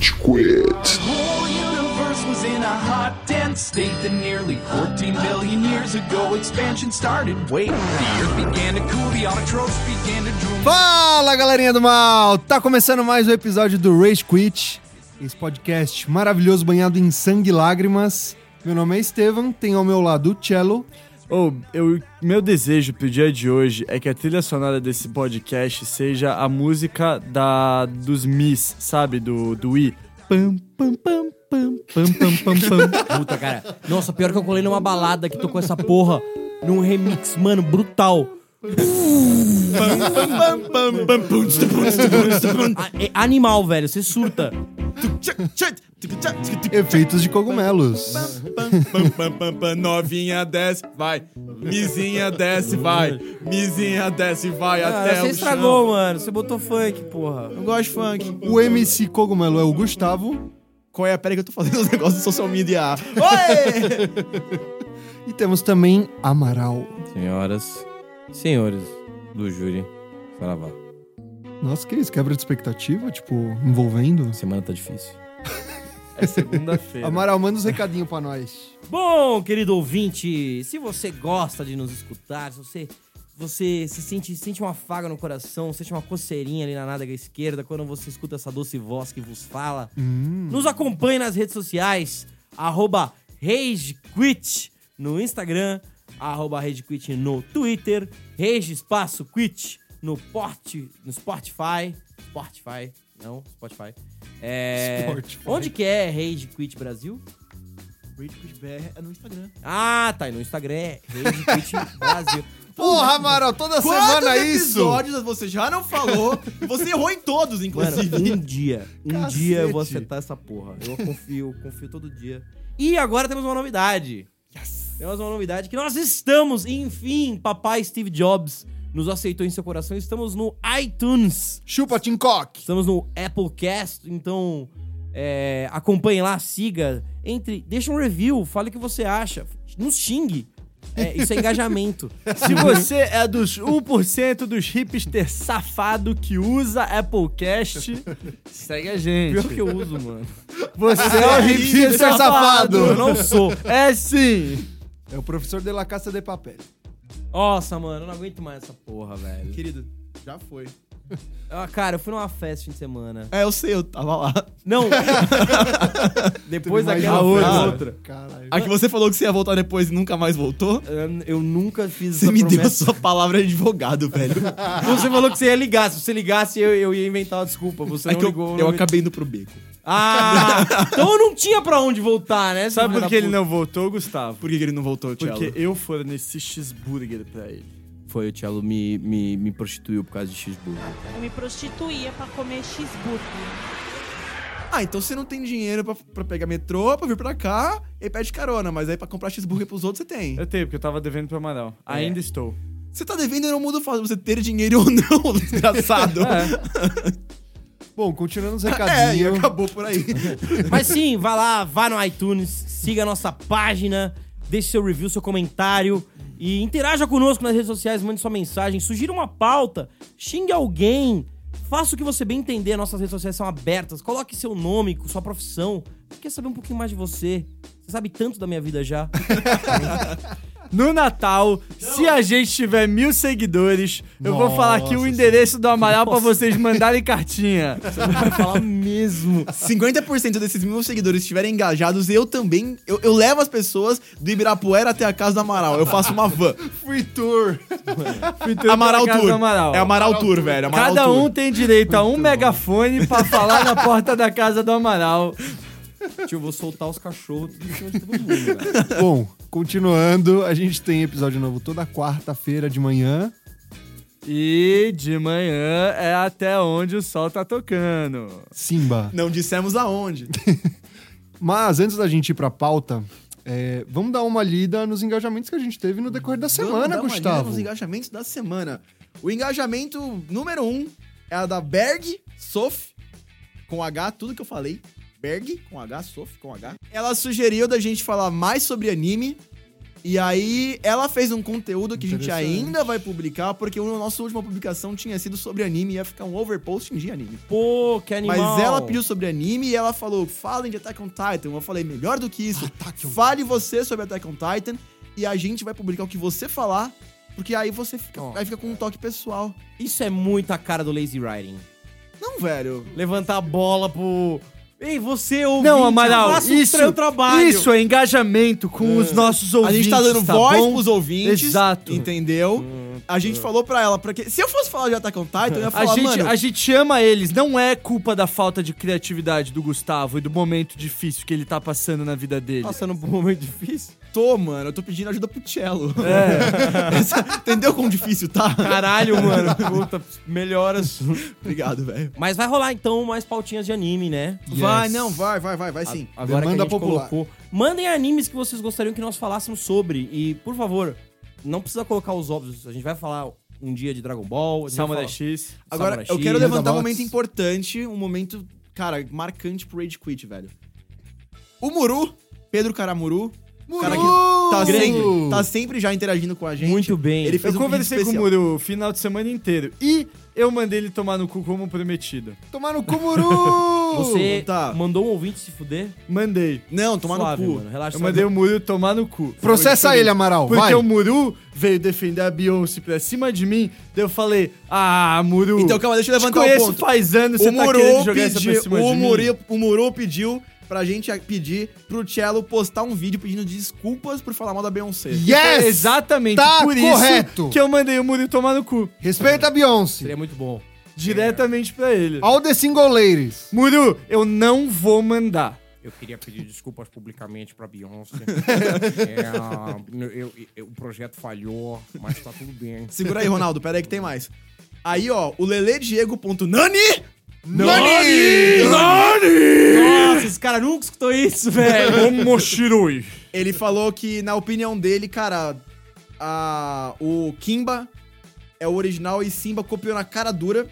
Rage Quit. state that nearly 14 billion years ago expansion started. Wait, the earth began to cool, the autotrophs began to drool. Fala galerinha do mal! Tá começando mais um episódio do Rage Quit, esse podcast maravilhoso banhado em sangue e lágrimas. Meu nome é Estevam, tem ao meu lado o Cello. Oh, eu, meu desejo pro dia de hoje é que a trilha sonora desse podcast seja a música da dos Mis, sabe? Do, do Wii. Pam, pam, pam, pam, pam, pam, pam, pam. Puta, cara. Nossa, pior que eu colei numa balada que tocou essa porra num remix, mano, brutal. É Animal, velho, você surta. Efeitos de cogumelos. Novinha desce, vai. Mizinha desce, vai. Mizinha desce, vai Ah, até você o estragou, chão. mano. Você botou funk, porra. Eu gosto de funk. O MC Cogumelo é o Gustavo. Qual é? Pera aí que eu tô fazendo os negócios de social media. E temos também Amaral. Senhoras, senhores do júri, Saravá. Nossa, que isso? Quebra de expectativa? Tipo, envolvendo? Semana tá difícil. É segunda-feira. Amaral, manda uns recadinhos pra nós. Bom, querido ouvinte, se você gosta de nos escutar, se você, você se sente, sente uma faga no coração, sente uma coceirinha ali na nádega esquerda quando você escuta essa doce voz que vos fala, nos acompanhe nas redes sociais, arroba RageQuit no Instagram, arroba RageQuit no Twitter, Rage Espaço Quit no, Port, no Spotify, Spotify, não, Spotify. É, Spotify. Onde que é Rage Quit Brasil? Rage Quit BR é no Instagram. Ah, tá. E no Instagram é Rede Quit Brasil. Porra, Amaral, toda semana é isso! episódios você já não falou? Você errou em todos, Mano, inclusive. um dia, um Cacete. dia eu vou acertar essa porra. Eu confio, confio todo dia. E agora temos uma novidade. Temos uma novidade que nós estamos, enfim, papai Steve Jobs nos aceitou em seu coração. Estamos no iTunes. Chupa, Tincock! Estamos no Applecast, então é, acompanhe lá, siga, entre, deixa um review, fale o que você acha, nos xingue. É, isso é engajamento. Se você é dos 1% dos hipster safado que usa Applecast, segue a gente. Pior que eu uso, mano. Você é o hipster safado. Eu não sou. É sim. É o professor de la Caça de Papel. Nossa, mano, eu não aguento mais essa porra, velho. Querido, já foi. Ah, cara, eu fui numa festa fim de semana. É, eu sei, eu tava lá. Não! Depois daquela outra. outra. Caralho. A que você falou que você ia voltar depois e nunca mais voltou? Eu, eu nunca fiz Você essa me deu a promessa. sua palavra de advogado, velho. Você falou que você ia ligar. Se você ligasse, eu, eu ia inventar uma desculpa. Você É não que eu, ligou. eu não- acabei indo pro beco. Ah! então eu não tinha pra onde voltar, né? Sabe por que ele não voltou, Gustavo? Por que que ele não voltou, Thiago? Porque eu forneci cheeseburger pra ele. Foi, o Thiago me, me, me prostituiu por causa de cheeseburger. Eu me prostituía pra comer cheeseburger. Ah, então você não tem dinheiro pra, pra pegar metrô, pra vir pra cá e pede carona. Mas aí pra comprar cheeseburger pros outros você tem. Eu tenho, porque eu tava devendo pro Amaral. Ainda É. estou. Você tá devendo e não muda o fato de você ter dinheiro ou não, desgraçado. Bom, continuando os É, e recadinhos. acabou por aí. Mas sim, vá lá, vá no iTunes, siga a nossa página, deixe seu review, seu comentário e interaja conosco nas redes sociais, mande sua mensagem, sugira uma pauta, xingue alguém, faça o que você bem entender, nossas redes sociais são abertas, coloque seu nome, sua profissão, quer saber um pouquinho mais de você. Você sabe tanto da minha vida já. No Natal, se a gente tiver mil seguidores, eu vou falar aqui o endereço do Amaral pra vocês mandarem cartinha. Você não vai falar mesmo. 50% desses mil seguidores estiverem engajados, eu também. Eu, eu levo as pessoas do Ibirapuera até a casa do Amaral. Eu faço uma van. Free Tour. Amaral Casa Tour. do Amaral. É Amaral Tour, velho. Amaral Cada Tour. um tem direito a um megafone pra falar na porta da casa do Amaral. Tio, eu vou soltar os cachorros tudo em cima de todo mundo, velho. Bom, continuando, a gente tem episódio novo toda quarta-feira de manhã. E de manhã é até onde o sol tá tocando. Simba. Não dissemos aonde. Mas antes da gente ir pra pauta, é, vamos dar uma lida nos engajamentos que a gente teve no decorrer da Vamos semana, dar uma olhada Gustavo. nos engajamentos da semana. O engajamento número um é a da Berg Sof, com H, tudo que eu falei. Berg, com H, Sof, com H. Ela sugeriu da gente falar mais sobre anime. E aí, ela fez um conteúdo que a gente ainda vai publicar, porque a nossa última publicação tinha sido sobre anime e ia ficar um overposting de anime. Pô, que animal. Mas ela pediu sobre anime e ela falou: falem de Attack on Titan. Eu falei: melhor do que isso, fale você sobre Attack on Titan e a gente vai publicar o que você falar, porque aí você fica, Ó. aí fica com um toque pessoal. Isso é muito a cara do lazy writing. Não, velho. Levantar a bola pro... Ei, você ouvinte, Não, Amaral, faça o isso, seu trabalho. isso é engajamento com os nossos A ouvintes. gente tá dando tá voz bom? pros ouvintes. Exato. Entendeu? A gente falou pra ela, porque se eu fosse falar de Attack on Titan, eu ia A falar, gente, mano, a gente ama eles, não é culpa da falta de criatividade do Gustavo e do momento difícil que ele tá passando na vida dele. Passando por um momento difícil. tô, mano, eu tô pedindo ajuda pro cello. É. Entendeu quão difícil tá? Caralho, mano. Puta, melhoras. Obrigado, velho. Mas vai rolar então mais pautinhas de anime, né? Vai, não, vai, vai, vai, vai sim. Agora Demanda que a gente popular. colocou. Mandem animes que vocês gostariam que nós falássemos sobre. E, por favor, não precisa colocar os óbvios. A gente vai falar um dia de Dragon Ball. Samurai X. Agora, Samurai eu X, quero levantar um momento importante, um momento, cara, marcante pro Rage Quit, velho. O Muru, Pedro Caramuru, cara que tá sempre, tá sempre já interagindo com a gente. Muito bem. Ele fez Eu um conversei com o especial. Muru o final de semana inteiro. E eu mandei ele tomar no cu como prometido. Tomar no Kumuru! Você tá. mandou um ouvinte se fuder? Mandei. Não, tomar Suave, no cu. mano. Relaxa. Eu mandei o Muru tomar no cu. Processa ele. Amaral, Porque vai. o Muru veio defender a Beyoncé pra cima de mim. Daí eu falei, ah, Muru. Então, calma, deixa eu levantar um conheço ponto. faz anos, O você tá Muru, querendo jogar essa pra pediu, cima o, de mim. Muru, o Muru pediu pra gente pedir pro Cello postar um vídeo pedindo desculpas por falar mal da Beyoncé. Yes! Exatamente Tá por correto. isso que eu mandei o Muru tomar no cu. Respeita a Beyoncé. Seria muito bom. Diretamente pra ele. All the single ladies. Muru, eu não vou mandar. Eu queria pedir desculpas publicamente pra Beyoncé. É, eu- eu- o projeto falhou, mas tá tudo bem. Segura aí, Ronaldo, pera aí que tem mais. Aí, ó, o lelediego.nani Nani! Nossa, esse cara nunca escutou isso, velho. Momoshiroi. Ele falou que, na opinião dele, cara, a, o Kimba é o original e Simba copiou na cara dura.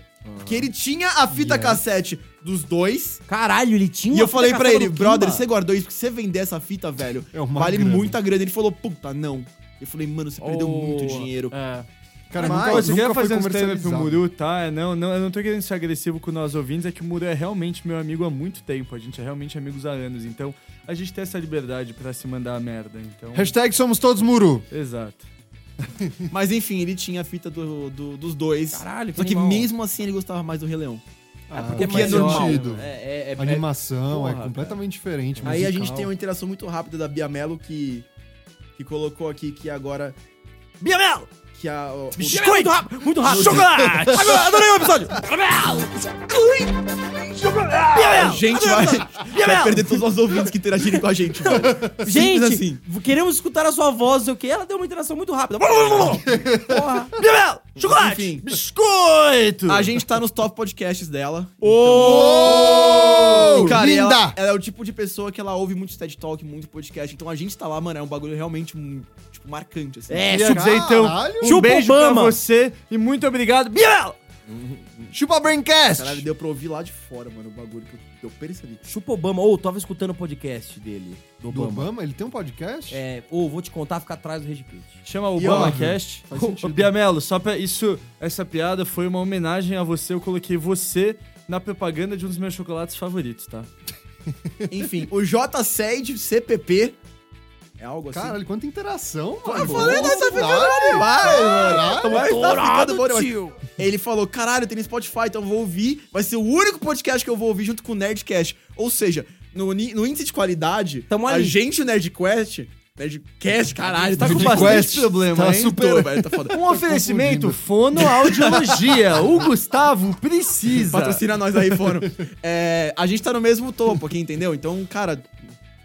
Que ele tinha a fita cassete dos dois. Caralho, ele tinha E uma eu falei pra cassete ele, do brother, você guardou isso? Porque se você vender essa fita, velho, É uma vale grana. muita grana. Ele falou, puta, não. Eu falei, mano, você perdeu muito dinheiro. É. Cara, Mas, nunca, você nunca quer fazer um stand pro comercializado. Muru, tá? É, Não, não, eu não tô querendo ser agressivo com nós ouvintes, é que o Muru é realmente meu amigo há muito tempo. A gente é realmente amigos há anos. Então, a gente tem essa liberdade pra se mandar a merda. Então, Hashtag somos todos Muru. exato. Mas enfim, ele tinha a fita do, do- dos dois. Caralho, Só que animal. mesmo assim ele gostava mais do Rei Leão. Ah, porque o que é faz normal. sentido. É, é, é, A animação porra, é completamente diferente. Aí a musical. gente tem uma interação muito rápida da Bia Mello que, que colocou aqui que agora. Bia Mello! Que a. o- o-! Muito rápido! Muito rápido! Chocolate! Agora, adorei o episódio! a gente vai, vai perder todos os ouvintes que interagirem com a gente. Gente, assim. queremos escutar a sua voz, o quê. Ela deu uma interação muito rápida. Porra. Bebel! Chocolate! Enfim, Biscoito! a gente tá nos top podcasts dela. Oh, E, cara, linda! ela, ela é o tipo de pessoa que ela ouve muito TED Talk, muito podcast. Então a gente tá lá, mano, é um bagulho realmente tipo, marcante, assim. É, Queria dizer, então, Caralho. um Chupa beijo Obama. pra você e muito obrigado. Biel! Chupa Braincast! Caralho, deu pra ouvir lá de fora, mano, o bagulho que eu, eu percebi. chupa Obama. Ou, tava escutando o podcast dele, do Do Obama. Obama? Ele tem um podcast? É, ou, vou te contar, fica atrás do Rede Quit. Chama o E Obama óbvio, Cast. faz Ô, sentido. Só pra isso, essa piada foi uma homenagem a você. Eu coloquei você na propaganda de um dos meus chocolates favoritos, tá? Enfim, o JSED CPP é algo assim. Caralho, quanta interação, mano. eu falei, nós tá ficando Caralho. demais, mano. Caralho. Mas tá ficando bom tio. Ele falou, caralho, tem Spotify, então eu vou ouvir. Vai ser o único podcast que eu vou ouvir junto com o Nerdcast. Ou seja, no, no índice de qualidade, Tamo a ali. gente, o Nerdquest... Nerdcast, caralho, tá com bastante problema, tá hein? super- Tô, velho, tá foda. Um oferecimento fonoaudiologia. o Gustavo precisa. Patrocina nós aí, Fono. É, a gente tá no mesmo topo aqui, entendeu? Então, cara,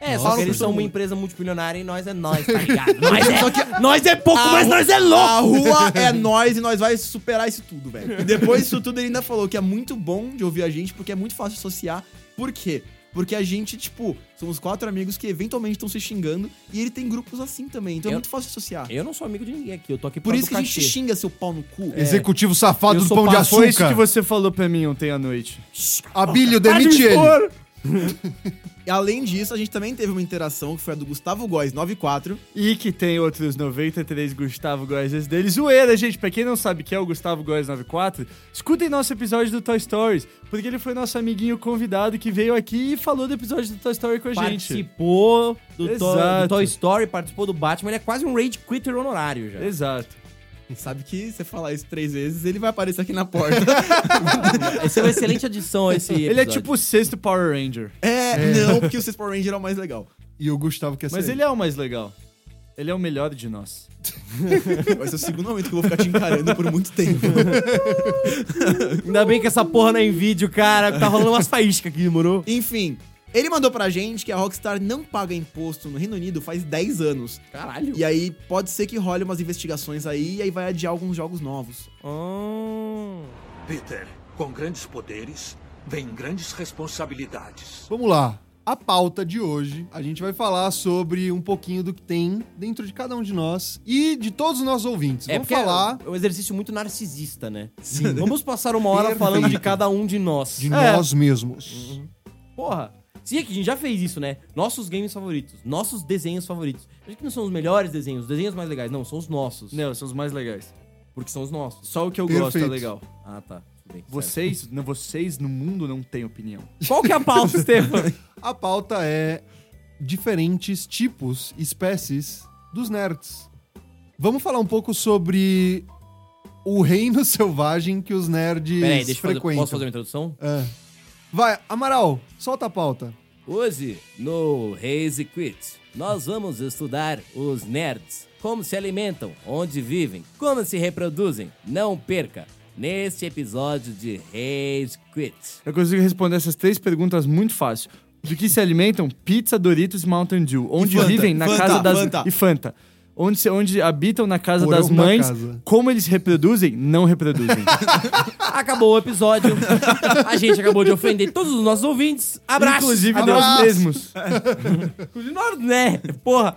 É, Nossa, só que eles são uma empresa multimilionária e nós é nós, tá ligado? Nós é, nós é pouco, A mas nós é A louco! rua é nós e nós vai superar isso tudo, velho. E depois disso tudo, ele ainda falou que é muito bom de ouvir a gente, porque é muito fácil associar. Por quê? Porque a gente, tipo, somos quatro amigos que eventualmente estão se xingando e ele tem grupos assim também. Então é Eu- muito fácil associar. Eu não sou amigo de ninguém aqui, eu tô aqui Por isso que a gente cachê. xinga seu pau no cu. Executivo safado Eu do Pão de pa- Foi isso Açúcar. que você falou pra mim ontem à noite. Abílio, demite ele. e além disso, a gente também teve uma interação que foi a do Gustavo Góes 94. E que tem outros 93 Gustavo Góes deles. Zoeira, gente. Pra quem não sabe quem é o Gustavo Góes 94, escutem nosso episódio do Toy Stories, porque ele foi nosso amiguinho convidado que veio aqui e falou do episódio do Toy Story com a gente. Participou do, do Toy Story, participou do Batman. Ele é quase um Rage Quitter honorário já. Exato. Sabe que você falar isso três vezes, ele vai aparecer aqui na porta. Essa é uma excelente adição a esse Ele é episódio. tipo o sexto Power Ranger. é, não, porque o Six Power Ranger é o mais legal. E o Gustavo quer Mas ser. ele é o mais legal. Ele é o melhor de nós. Vai ser o segundo momento que eu vou ficar te encarando por muito tempo. Ainda bem que essa porra não é em vídeo, cara. Tá rolando umas faíscas aqui, moro? Enfim, ele mandou pra gente que a Rockstar não paga imposto no Reino Unido faz 10 anos. Caralho. E aí pode ser que role umas investigações aí e aí vai adiar alguns jogos novos. Ah. Peter, com grandes poderes, vem grandes responsabilidades. Vamos lá. A pauta de hoje, a gente vai falar sobre um pouquinho do que tem dentro de cada um de nós e de todos os nossos ouvintes. É Vamos porque falar é um exercício muito narcisista, né? Sim. Vamos passar uma hora falando de Perfeito. cada um de nós. de É. nós mesmos. Porra. Sim, é que a gente já fez isso, né? Nossos games favoritos, nossos desenhos favoritos. Acho que não são os melhores desenhos, os desenhos mais legais. Não, são os nossos. Não, são os mais legais. Porque são os nossos. Só o que eu gosto é Perfeito. legal. Ah, tá. Bem. Vocês, não, vocês no mundo não têm opinião. Qual que é a pauta, Stefan? A pauta é diferentes tipos, espécies dos nerds. Vamos falar um pouco sobre o reino selvagem que os nerds Peraí, deixa eu fazer, frequentam. posso fazer uma introdução? É. Vai, Amaral, solta a pauta. Hoje, no Raise Quit, nós vamos estudar os nerds. Como se alimentam, onde vivem, como se reproduzem. Não perca neste episódio de Raise Quit. Eu consigo responder essas três perguntas muito fácil. Do que se alimentam? Pizza, Doritos e Mountain Dew. Onde Fanta. vivem? Na Fanta, casa das... Fanta. E Fanta. Onde, se- onde habitam na casa Porão das da mães. casa. Como eles reproduzem? Não reproduzem. Acabou o episódio. A gente acabou de ofender todos os nossos ouvintes. Abraço! Inclusive Abraço. nós mesmos. Inclusive nós, né? Porra.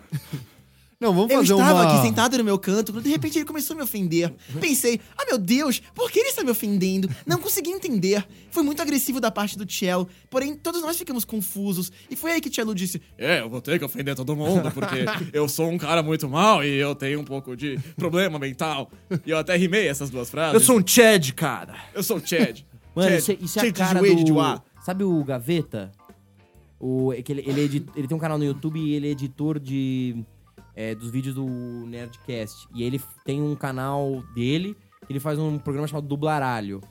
Não, vamos Eu fazer estava uma... aqui sentado no meu canto, quando de repente ele começou a me ofender. Pensei, ah meu Deus, por que ele está me ofendendo? Não consegui entender. Foi muito agressivo da parte do Cello, porém todos nós ficamos confusos. E foi aí que Cello disse, é, eu vou ter que ofender todo mundo, porque eu sou um cara muito mal e eu tenho um pouco de problema mental. E eu até rimei essas duas frases. Eu sou um Chad, cara. Eu sou o Chad. Mano, Chad. isso, é- isso é a Chad de cara de do... Wá. Sabe o Gaveta? O, é que ele, ele, é ele tem um canal no YouTube e ele é editor de, é, dos vídeos do Nerdcast. E ele tem um canal dele, que ele faz um programa chamado Dublaralho.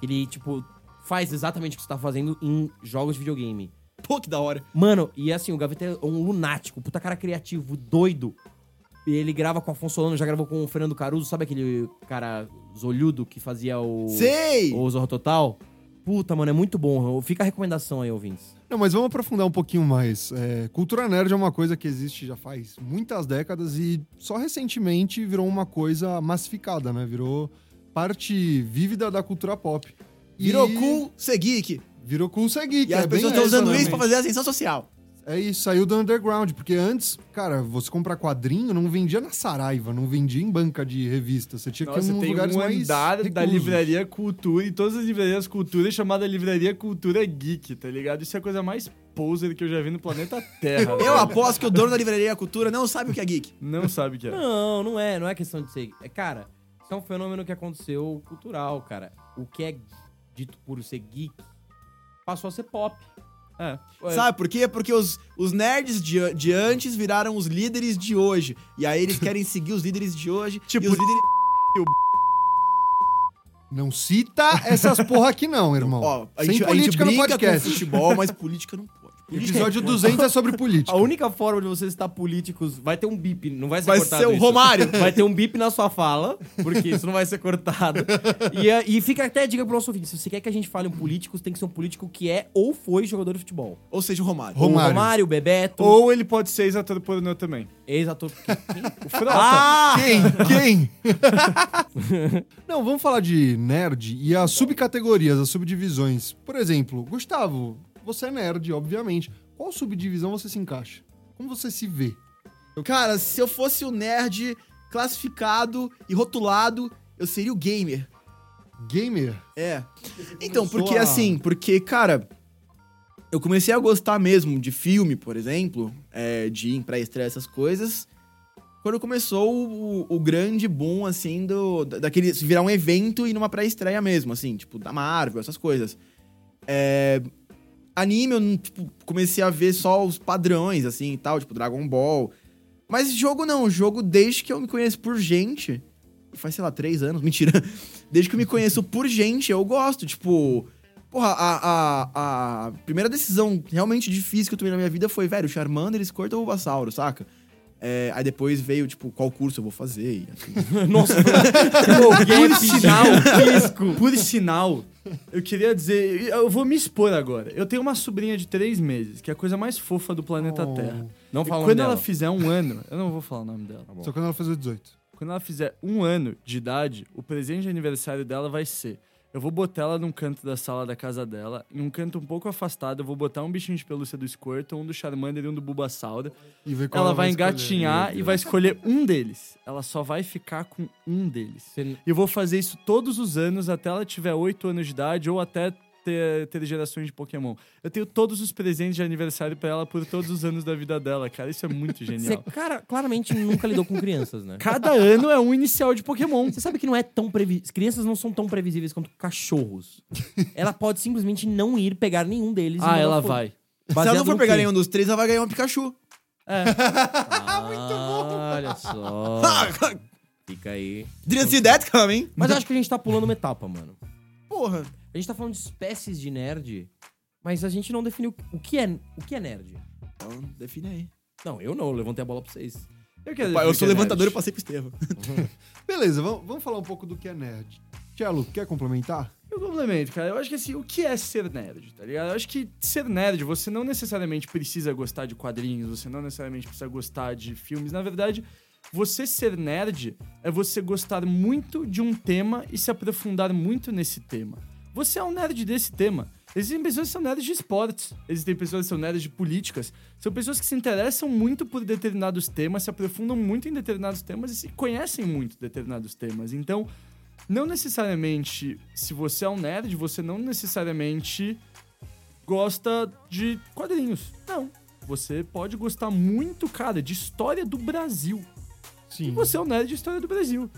Ele, tipo, faz exatamente o que você tá fazendo em jogos de videogame. Pô, que da hora. Mano, e assim, o Gaveta é um lunático, puta cara criativo, doido. E ele grava com o Afonso Solano, já gravou com o Fernando Caruso, sabe aquele cara zolhudo que fazia o... Sei! O Zorro Total? Puta, mano, é muito bom. Fica a recomendação aí, ouvintes. Não, mas vamos aprofundar um pouquinho mais. É, cultura nerd é uma coisa que existe já faz muitas décadas e só recentemente virou uma coisa massificada, né? Virou parte vívida da cultura pop. E- Virou cool ser geek. Virou cool ser geek. E as é pessoas estão usando essa, isso né? pra fazer ascensão social. É isso, saiu do underground, porque antes, cara, você comprar quadrinho não vendia na Saraiva, não vendia em banca de revista. Você tinha que ir Nossa, em tem lugares um mais andar da reclusos. Livraria Cultura e todas as livrarias Cultura chamada Livraria Cultura Geek, tá ligado? Isso é a coisa mais poser que eu já vi no planeta Terra. Eu aposto que o dono da livraria Cultura não sabe o que é geek. Não sabe o que é. Não, não é. Não é questão de ser. É, cara, isso é um fenômeno que aconteceu cultural, cara. O que é dito por ser geek passou a ser pop. É. Sabe por quê? Porque os, os nerds de, de antes viraram os líderes de hoje. E aí eles querem seguir os líderes de hoje. Tipo, e os líderes... Não cita essas porra aqui não, irmão. Ó, a Sem gente, a gente política no brinca podcast. com futebol, mas política não pode. Política Episódio 200 é sobre política. A única forma de você citar políticos vai ter um bip, não vai ser Vai cortado ser o isso. Romário. Vai ter um bip na sua fala, porque isso não vai ser cortado. E, é- e fica até a dica pro nosso ouvinte, se você quer que a gente fale um político, tem que ser um político que é ou foi jogador de futebol. Ou seja, o Romário. Romário. O Romário, o Bebeto, Ou ele pode ser ex-ator pornô também. ex-ator... Quem? O Frota. Ah! Quem? Quem? Não, vamos falar de nerd e as subcategorias, as subdivisões. Por exemplo, Gustavo, você é nerd, obviamente. Qual subdivisão você se encaixa? Como você se vê? Cara, se eu fosse o nerd classificado e rotulado, eu seria o gamer. Gamer? É. Então, porque a- assim, porque, cara. eu comecei a gostar mesmo de filme, por exemplo, é, de ir em pré-estreia, essas coisas, quando começou o, o grande boom, assim, do, da- daquele virar um evento e numa pré-estreia mesmo, assim, tipo, da Marvel, essas coisas. É, anime, eu tipo, comecei a ver só os padrões, assim, e tal, tipo, Dragon Ball. Mas jogo não, jogo desde que eu me conheço por gente, faz, sei lá, três anos, mentira. Desde que eu me conheço por gente, eu gosto, tipo... Porra, a, a, a primeira decisão realmente difícil que eu tomei na minha vida foi, velho, Charmander, Squirtle ou Bulbasauro, saca? É, aí depois veio, tipo, qual curso eu vou fazer e assim. Nossa, Por sinal, por sinal, eu queria dizer, eu vou me expor agora. Eu tenho uma sobrinha de três meses, que é a coisa mais fofa do planeta Oh. Terra. Não E fala o quando ela dela. fizer um ano, eu não vou falar o nome dela. Só quando ela fazer 18. Quando ela fizer um ano de idade, o presente de aniversário dela vai ser. Eu vou botar ela num canto da sala da casa dela, em um canto um pouco afastado, eu vou botar um bichinho de pelúcia do Squirtle, um do Charmander e um do Bulbasaur. E ver qual Ela vai escolher. engatinhar e vai escolher um deles. Ela só vai ficar com um deles. E eu vou fazer isso todos os anos até ela tiver 8 anos de idade ou até ter, ter gerações de Pokémon. Eu tenho todos os presentes de aniversário pra ela por todos os anos da vida dela, cara. Isso é muito Você, genial. cara, claramente nunca lidou com crianças, né? Cada ano é um inicial de Pokémon. Você sabe que não é tão previsível. Crianças não são tão previsíveis quanto cachorros. Ela pode simplesmente não ir pegar nenhum deles. Ah, ela vai. Se ela não for pegar quê? nenhum dos três, ela vai ganhar um Pikachu. Olha só. Fica aí. Didn't see that coming. Mas eu acho que a gente tá pulando uma etapa, mano. Porra. A gente tá falando de espécies de nerd, mas a gente não definiu o que é, o que é nerd. Então, define aí. Não, eu não, eu levantei a bola pra vocês. Eu, quero Pai, eu sou que é levantador e nerd. passei pro Estevam. Beleza, vamos, vamos falar um pouco do que é nerd. Tchelo, quer complementar? Eu complemento, cara. Eu acho que assim, o que é ser nerd, tá ligado? Eu acho que ser nerd, você não necessariamente precisa gostar de quadrinhos, você não necessariamente precisa gostar de filmes. Na verdade, você ser nerd é você gostar muito de um tema e se aprofundar muito nesse tema. Você é um nerd desse tema. Existem pessoas que são nerds de esportes, existem pessoas que são nerds de políticas, são pessoas que se interessam muito por determinados temas, se aprofundam muito em determinados temas e se conhecem muito determinados temas. Então, não necessariamente, se você é um nerd, você não necessariamente gosta de quadrinhos. Não. Você pode gostar muito, cara, de história do Brasil. Sim. E você é um nerd de história do Brasil.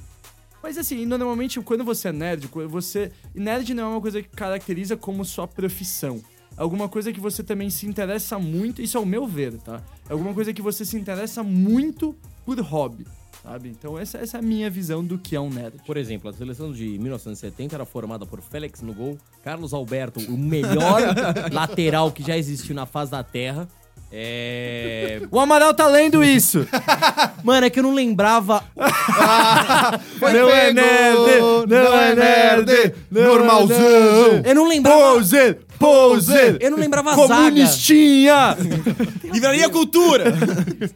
Mas assim, normalmente quando você é nerd, você. Nerd não é uma coisa que caracteriza como sua profissão. É alguma coisa que você também se interessa muito, isso é o meu ver, tá? É alguma coisa que você se interessa muito por hobby, sabe? Então essa, essa é a minha visão do que é um nerd. Por exemplo, a seleção de 1970 era formada por Félix no gol, Carlos Alberto, o melhor lateral que já existiu na face da Terra. É. O Amaral tá lendo isso! Mano, é que eu não lembrava. não é nerd! Não é nerd! não é Normalzão! nerd. Eu não lembrava. Poser! Poser! Eu não lembrava a zaga. Comunistinha! Livraria Cultura!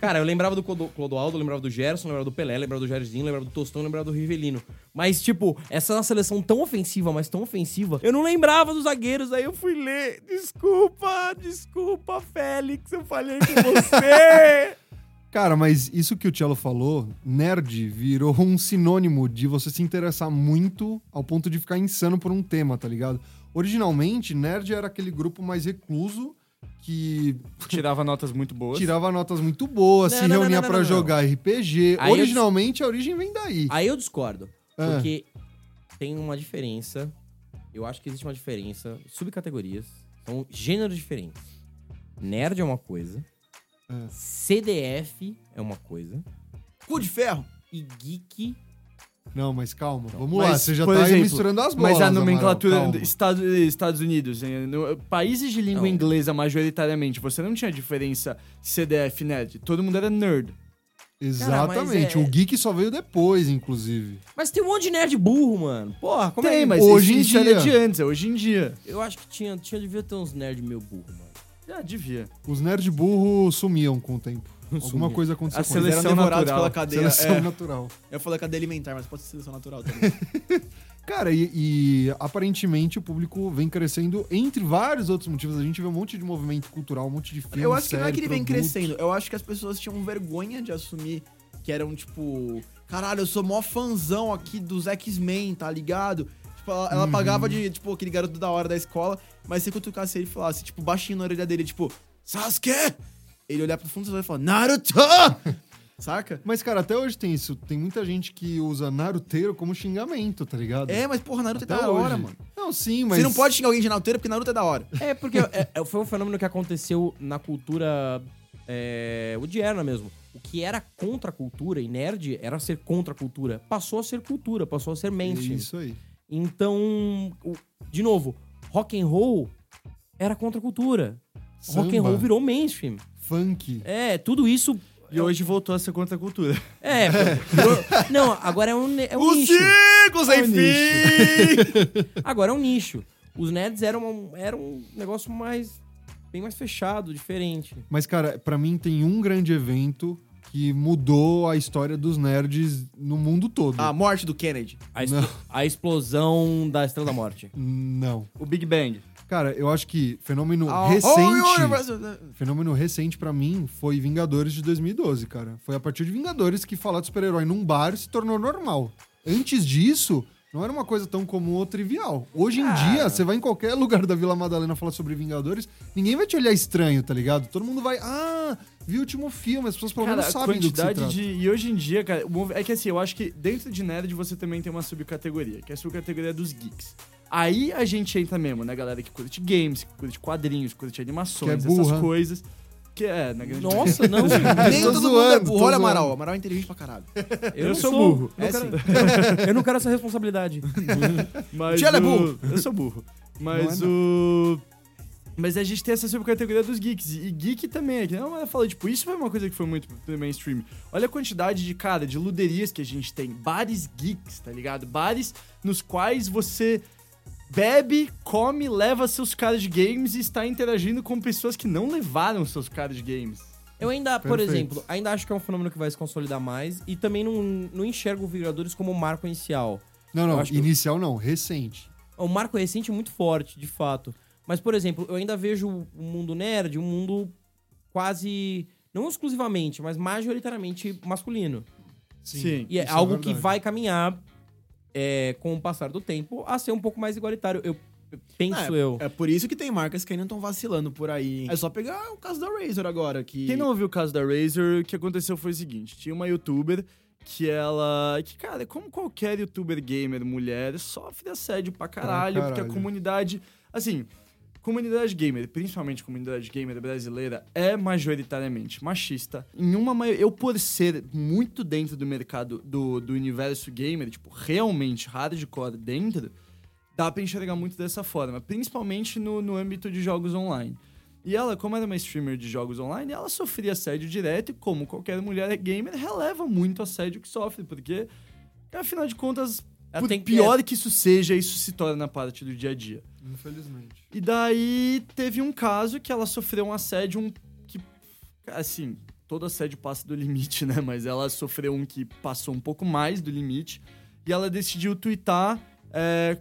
Cara, eu lembrava do Clodo- Clodoaldo, eu lembrava do Gerson, eu lembrava do Pelé, eu lembrava do Jairzinho, eu lembrava do Tostão, eu lembrava do Rivelino. Mas, tipo, essa é uma seleção tão ofensiva, mas tão ofensiva, eu não lembrava dos zagueiros, aí eu fui ler. Desculpa, desculpa, Félix, eu falei com você. Cara, mas isso que o Cello falou, nerd virou um sinônimo de você se interessar muito ao ponto de ficar insano por um tema, tá ligado? Originalmente, nerd era aquele grupo mais recluso que Tirava notas muito boas. tirava notas muito boas, Não, se não, reunia não. jogar RPG. Aí eu Originalmente, a origem vem daí. aí eu discordo, Ah. porque tem uma diferença, eu acho que existe uma diferença, subcategorias, são gêneros diferentes. Nerd é uma coisa, Ah. CDF é uma coisa, Cu de ferro. e geek Não, mas calma, vamos Mas, lá, você já tá exemplo, misturando as bolas. Mas a Amaral, nomenclatura dos Estados, Estados Unidos, em- no- países de língua Não. inglesa majoritariamente, você não tinha diferença CDF nerd. Todo mundo era nerd. Exatamente, Cara, é- o geek só veio depois, inclusive. Mas tem um monte de nerd burro, mano. Porra, como é Tem, que... mas Hoje em dia. de antes, é hoje em dia. Eu acho que tinha, tinha devia ter uns nerd meio burro, mano. Já devia. Os nerd burros sumiam com o tempo. Alguma coisa aconteceu A com eles. Eram Seleção devorados natural. pela cadeia. Seleção É, natural. eu falei cadeia alimentar, mas pode ser seleção natural também. Cara, e, e aparentemente o público vem crescendo entre vários outros motivos. A gente vê um monte de movimento cultural, um monte de filme, eu acho que não é série, que ele vem crescendo. Eu acho que as pessoas tinham vergonha de assumir que eram, tipo... Caralho, eu sou mó fãzão aqui dos X-Men, tá ligado? Tipo, ela, ela pagava de, tipo, aquele garoto da hora da escola, mas se cutucasse ele e falasse, tipo, baixinho na orelha dele, tipo, Sasuke! Ele olhar pro fundo e falar, Naruto! Saca? Mas, cara, até hoje tem isso. Tem muita gente que usa naruteiro como xingamento, tá ligado? É, mas porra, Naruto Até é da hoje. hora, mano. Não, sim, mas... Você não pode xingar alguém de Naruto porque Naruto é da hora. É, porque é, é, foi um fenômeno que aconteceu na cultura é, odierna mesmo. O que era contra a cultura e nerd era ser contra a cultura. Passou a ser cultura, passou a ser É mainstream. isso aí. Então, o- de novo, rock and roll era contra a cultura. Rock and Samba. roll virou mainstream. Funk. É, tudo isso. E hoje voltou a ser contra a cultura. É, virou- não, agora é um, é um nicho. sem É um fim! Agora é um nicho. Os nerds eram, um- eram um negócio mais. bem mais fechado, diferente. Mas, cara, pra mim tem um grande evento que mudou a história dos nerds no mundo todo. A morte do Kennedy. A, expl- a explosão da Estrela da Morte. Não. O Big Bang. Cara, eu acho que fenômeno Ah, recente... oh, Fenômeno recente pra mim foi Vingadores de 2012, cara. Foi a partir de Vingadores que falar de super-herói num bar se tornou normal. Antes disso, não era uma coisa tão comum ou trivial. Hoje em dia, você vai em qualquer lugar da Vila Madalena falar sobre Vingadores, ninguém vai te olhar estranho, tá ligado? Todo mundo vai, ah, vi o último filme, as pessoas pelo menos a sabem do que se quantidade trata. de. E hoje em dia, cara, é que assim, eu acho que dentro de nerd você também tem uma subcategoria, que é a subcategoria dos geeks. Aí a gente entra mesmo, né, galera que curte games, que curte quadrinhos, que curte animações, Que é burra. essas coisas. Que é, na grande Nossa, não. Nem todo mundo zoando, é tô burro. Olha. Amaral. Amaral é inteligente pra caralho. Eu, Eu sou sou burro. Não É quero- eu não quero essa responsabilidade. Mas Tio, ela é o- burro. Eu sou burro. Mas Não é o. Mas a gente tem essa subcategoria dos geeks. E geek também, é que não ela fala, tipo, isso foi uma coisa que foi muito pro mainstream. Olha a quantidade de, cara, de luderias que a gente tem. Bares geeks, tá ligado? Bares nos quais você bebe, come, leva seus caras de games e está interagindo com pessoas que não levaram seus caras de games. Eu ainda, por Perfeito. exemplo, ainda acho que é um fenômeno que vai se consolidar mais e também não, não enxergo o Vingadores como um marco inicial. Não, Eu não, que- inicial não, recente. É um marco recente muito forte, de fato. Mas, por exemplo, eu ainda vejo o mundo nerd um mundo quase. Não exclusivamente, mas majoritariamente masculino. Sim. E é é algo que verdade. vai caminhar é, com o passar do tempo a ser um pouco mais igualitário. Eu penso eu. É por isso que tem marcas que ainda estão vacilando por aí. É só pegar o caso da Razer agora, que... Quem não ouviu o caso da Razer, o que aconteceu foi o seguinte: tinha uma youtuber que ela. Que, cara, como qualquer youtuber gamer mulher, sofre assédio pra caralho, porque a caralho. comunidade. Assim, comunidade gamer, principalmente comunidade gamer brasileira, é majoritariamente machista. Em uma Eu, por ser muito dentro do mercado do, do universo gamer, tipo, realmente hardcore dentro, dá pra enxergar muito dessa forma, principalmente no, no âmbito de jogos online. E ela, como era uma streamer de jogos online, ela sofria assédio direto e, como qualquer mulher gamer, releva muito assédio que sofre, porque, afinal de contas, Ela por tem que- pior que isso seja, isso se torna parte do dia a dia. Infelizmente. E daí teve um caso que ela sofreu um assédio um, que, assim, todo assédio passa do limite, né? Mas ela sofreu um que passou um pouco mais do limite. E ela decidiu twittar é,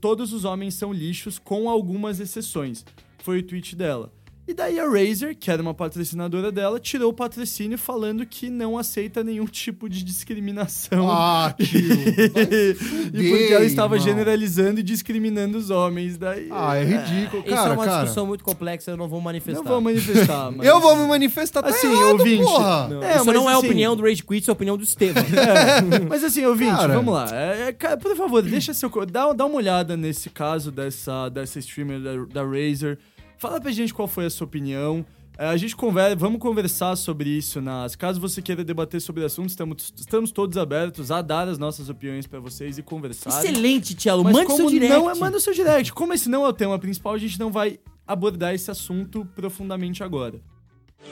todos os homens são lixos, com algumas exceções. Foi o tweet dela. E daí a Razer, que era uma patrocinadora dela, tirou o patrocínio falando que não aceita nenhum tipo de discriminação. Ah, tio. e porque ela estava irmão. generalizando e discriminando os homens. Daí, Ah, é ridículo. Isso é Cara, uma cara. discussão muito complexa, eu não vou manifestar. Não vou manifestar, mas... Eu vou me manifestar tá Assim, errado, ouvinte, porra. Não, É, isso mas não é a assim- opinião do Rage Quit, isso é a opinião do Estevam. Mas assim, ouvinte, Cara. vamos lá. É, é, cara, por favor, deixa seu. Dá, dá uma olhada nesse caso dessa, dessa streamer da, da Razer. Fala pra gente qual foi a sua opinião. É, a gente conversa, vamos conversar sobre isso nas. Caso você queira debater sobre o assunto, estamos, estamos todos abertos a dar as nossas opiniões pra vocês e conversar. Excelente, Mande como seu direct. não é, manda o seu direct. Como esse não é o tema principal, a gente não vai abordar esse assunto profundamente agora.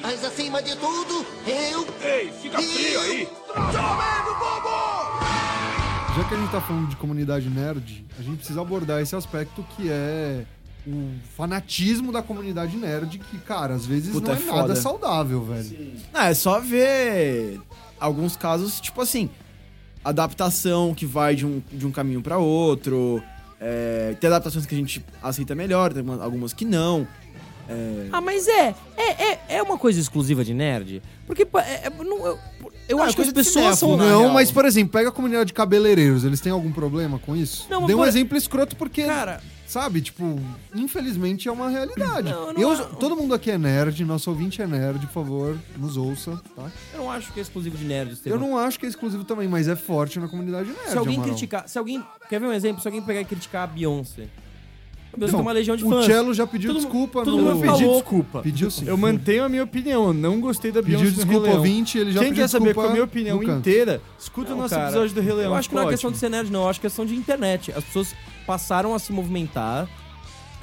Mas acima de tudo, eu. Ei, fica frio aí! Já que a gente tá falando de comunidade nerd, a gente precisa abordar esse aspecto que é o fanatismo da comunidade nerd, que, cara, às vezes Puta, não é é, nada saudável, velho. Não, é só ver alguns casos, tipo assim, adaptação que vai de um, de um caminho pra outro. é, tem adaptações que a gente aceita melhor, tem uma- algumas que não. Ah, mas é, é, é, é uma coisa exclusiva de nerd? Porque é, é, não, eu- Eu Ah, acho que as pessoas são. Não, real. mas, por exemplo, pega a comunidade de cabeleireiros. Eles têm algum problema com isso? Não, Dei um por- exemplo escroto porque, Cara, sabe, tipo, infelizmente é uma realidade. Não, não Eu, é- todo mundo aqui é nerd, nosso ouvinte é nerd, por favor, nos ouça, tá? eu não acho que é exclusivo de nerds. Eu não acho que é exclusivo também, mas é forte na comunidade nerd. Se alguém Amaral. criticar. Se alguém. Quer ver um exemplo? Se alguém pegar e criticar a Beyoncé. A Beyoncé Não, tem uma legião de o fãs. Cello já pediu Todo desculpa todo no... mundo Eu pedi falou. desculpa. Pediu sim. Eu mantenho a minha opinião. Eu não gostei da Pediu Beyoncé Rei desculpa Leão. ouvinte, ele já Quem pediu quer saber desculpa qual é a minha opinião inteira, escuta o Não, nosso cara, episódio do Rei Leão. Eu acho que não é questão de ser nerd, não. Eu acho que é questão de internet. As pessoas passaram a se movimentar,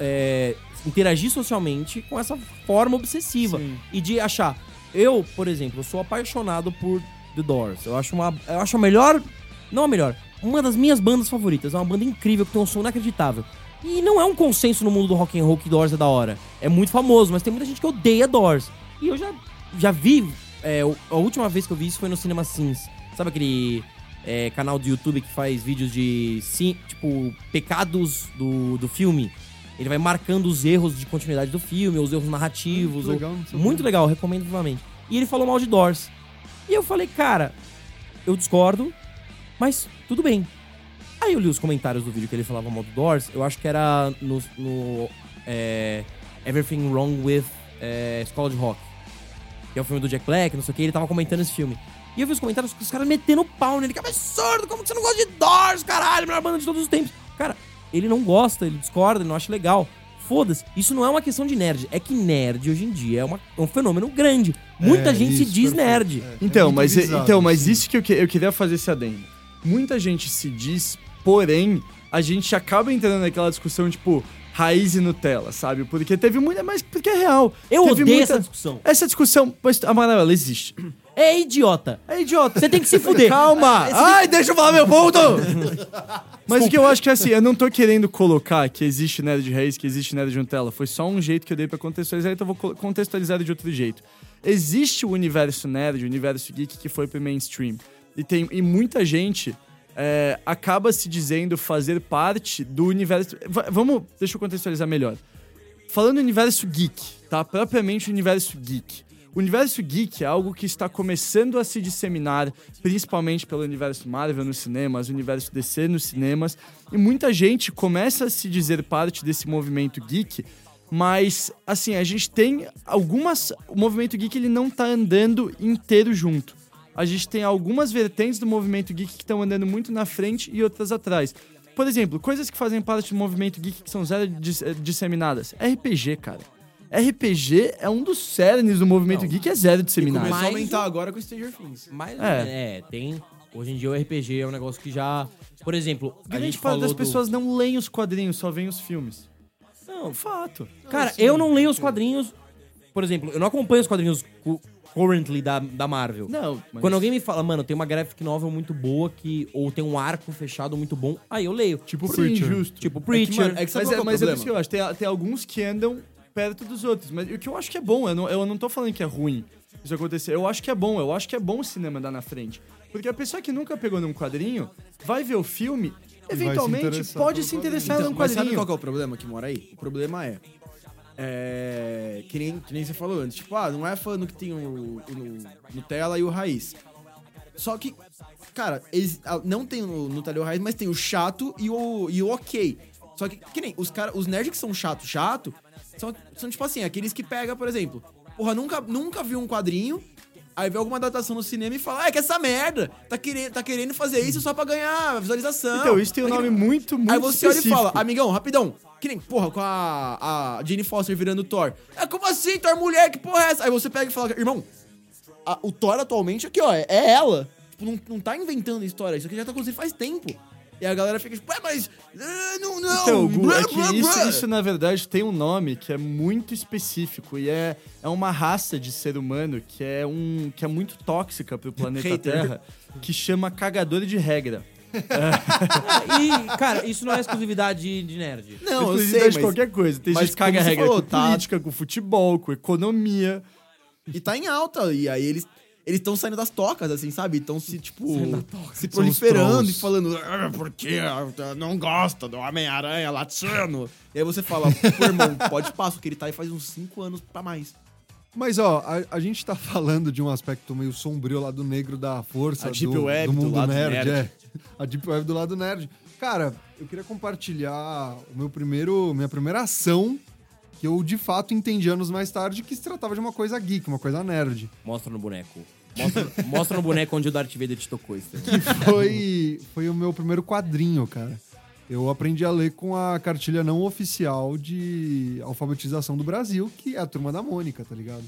é, interagir socialmente com essa forma obsessiva. Sim. E de achar. Eu, por exemplo, sou apaixonado por The Doors. Eu acho uma. Eu acho a melhor. Não a melhor. Uma das minhas bandas favoritas. É uma banda incrível que tem um som inacreditável. E não é um consenso no mundo do rock and roll que Doors é da hora. É muito famoso, mas tem muita gente que odeia Doors. E eu já, já vi. é, a última vez que eu vi isso foi no Cinema Sins. Sabe aquele é, canal do YouTube que faz vídeos de. sim- tipo, pecados do, do filme? Ele vai marcando os erros de continuidade do filme, os erros narrativos. Muito ou- legal, sabia. muito legal, recomendo vivamente. E ele falou mal de Doors. E eu falei, cara, eu discordo, mas tudo bem. Aí eu li os comentários do vídeo que ele falava mal do Doors, eu acho que era no, no é, Everything Wrong with é, Escola de Rock. Que é o filme do Jack Black, não sei o que, ele tava comentando esse filme. E eu vi os comentários com os caras metendo pau nele. Que absurdo, como que você não gosta de Doors, caralho, melhor banda de todos os tempos. Cara, ele não gosta, ele discorda, ele não acha legal. Foda-se, isso não é uma questão de nerd. É que nerd hoje em dia é, uma- é um fenômeno grande. Muita É, gente se isso, diz perfeito. nerd. É, Então, muito mas, bizarro, então, mas sim. isso que eu, que eu queria fazer esse adendo. Muita gente se diz, porém, a gente acaba entrando naquela discussão, tipo, raiz e Nutella, sabe? Porque teve muita. Mas porque é real. Eu teve odeio essa discussão. Essa discussão, mas, Amaral, ela existe. É idiota. É idiota. Você tem que se fuder. Calma! Ai, deixa eu falar meu ponto! Mas o que eu acho que é assim, eu não tô querendo colocar que existe nerd de raiz, que existe nerd de Nutella. Foi só um jeito que eu dei pra contextualizar, então eu vou co- contextualizar de outro jeito. Existe o universo nerd, o universo geek que foi pro mainstream. E, tem, e muita gente é, acaba se dizendo fazer parte do universo. Va- vamos, deixa eu contextualizar melhor. Falando do universo geek, tá? Propriamente o universo geek. O universo geek é algo que está começando a se disseminar, principalmente pelo universo Marvel nos cinemas, o universo DC nos cinemas, e muita gente começa a se dizer parte desse movimento geek, mas assim, a gente tem algumas, o movimento geek ele não tá andando inteiro junto. A gente tem algumas vertentes do movimento geek que estão andando muito na frente e outras atrás. Por exemplo, coisas que fazem parte do movimento geek que são zero eh, disseminadas. RPG, cara. RPG é um dos cernes do movimento geek, é zero disseminado. começou a Mas aumentar o- agora com Stranger Things. Mas, É. é. tem. Hoje em dia o RPG é um negócio que já. Por exemplo, a Grande gente parte das do- pessoas não leem os quadrinhos, só veem os filmes. Não, Fato. Cara, eu não leio os quadrinhos. Por exemplo, eu não acompanho os quadrinhos cu- currently da, da Marvel. Não, mas... Quando alguém me fala, mano, tem uma graphic novel muito boa que ou tem um arco fechado muito bom, aí eu leio. Tipo Sim, Preacher. justo. Tipo É que, Preacher. mano, é que sabe Mas, qual é, que é mas é problema? isso que eu acho. Tem, tem alguns que andam perto dos outros. Mas o que eu acho que é bom, eu não, eu não tô falando que é ruim isso acontecer. Eu acho que é bom, eu acho que é bom o cinema andar na frente. Porque a pessoa que nunca pegou num quadrinho vai ver o filme, eventualmente interessar pode se interessar Então, num mas sabe quadrinho. qual é o problema que mora aí? O problema é. É. Que nem, que nem você falou antes. Tipo, ah, não é falando que tem o, o, o Nutella e o Raiz. Só que, cara, eles, ah, não tem o Nutella e o Raiz, mas tem o chato e o, e o ok. Só que, que nem os, cara, os nerds que são chato, chato, são, são tipo assim, aqueles que pega, por exemplo, porra, nunca, nunca viu um quadrinho, aí vê alguma adaptação no cinema e fala, ah, é que essa merda, tá querendo, tá querendo fazer isso só pra ganhar visualização. Então, isso tem um Tá nome querendo- muito, muito Aí você olha e específico. fala, amigão, rapidão. Que nem, porra, com a, a Jane Foster virando Thor. É como assim, Thor mulher? Que porra é essa? Aí você pega e fala, irmão, a- o Thor atualmente aqui, ó, é, é ela. Tipo, não, não tá inventando história. Isso aqui já tá acontecendo faz tempo. E a galera fica tipo, ué, mas. ah, Não, não. Então, Gu, blá, é que blá, isso, blá." isso, na verdade, tem um nome que é muito específico e é, é uma raça de ser humano que é, um, que é muito tóxica pro planeta Hater. Terra, que chama cagador de regra. E, cara, isso não é exclusividade de nerd. Não, eu Exclusividade sei, de mas. qualquer coisa. Tem mas gente que caga regra falou, com tá- política, com futebol, com economia. E tá em alta. E aí eles. Eles estão saindo das tocas, assim, sabe? Estão se, tipo, se proliferando e falando, ah, porque não gosta do Homem-Aranha latino. E aí você fala, pô, irmão, pode passar, que ele tá aí faz uns 5 anos pra mais. Mas, ó, a, a gente tá falando de um aspecto meio sombrio lá do negro da força A Deep do, Web do do mundo lado nerd, nerd. é. A Deep Web do lado nerd. Cara, eu queria compartilhar o meu primeiro, minha primeira ação que eu, de fato, entendi anos mais tarde que se tratava de uma coisa geek, uma coisa nerd. Mostra no boneco. Mostra, mostra no boneco onde o Darth Vader te tocou. Isso que foi, foi o meu primeiro quadrinho, cara. Eu aprendi a ler com a cartilha não oficial de alfabetização do Brasil, que é a Turma da Mônica, tá ligado?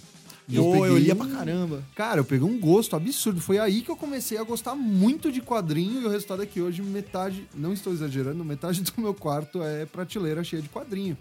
E Pô, eu lia um- pra caramba. Cara, eu peguei um gosto absurdo. Foi aí que eu comecei a gostar muito de quadrinho e o resultado é que hoje metade, não estou exagerando, metade do meu quarto é prateleira cheia de quadrinho.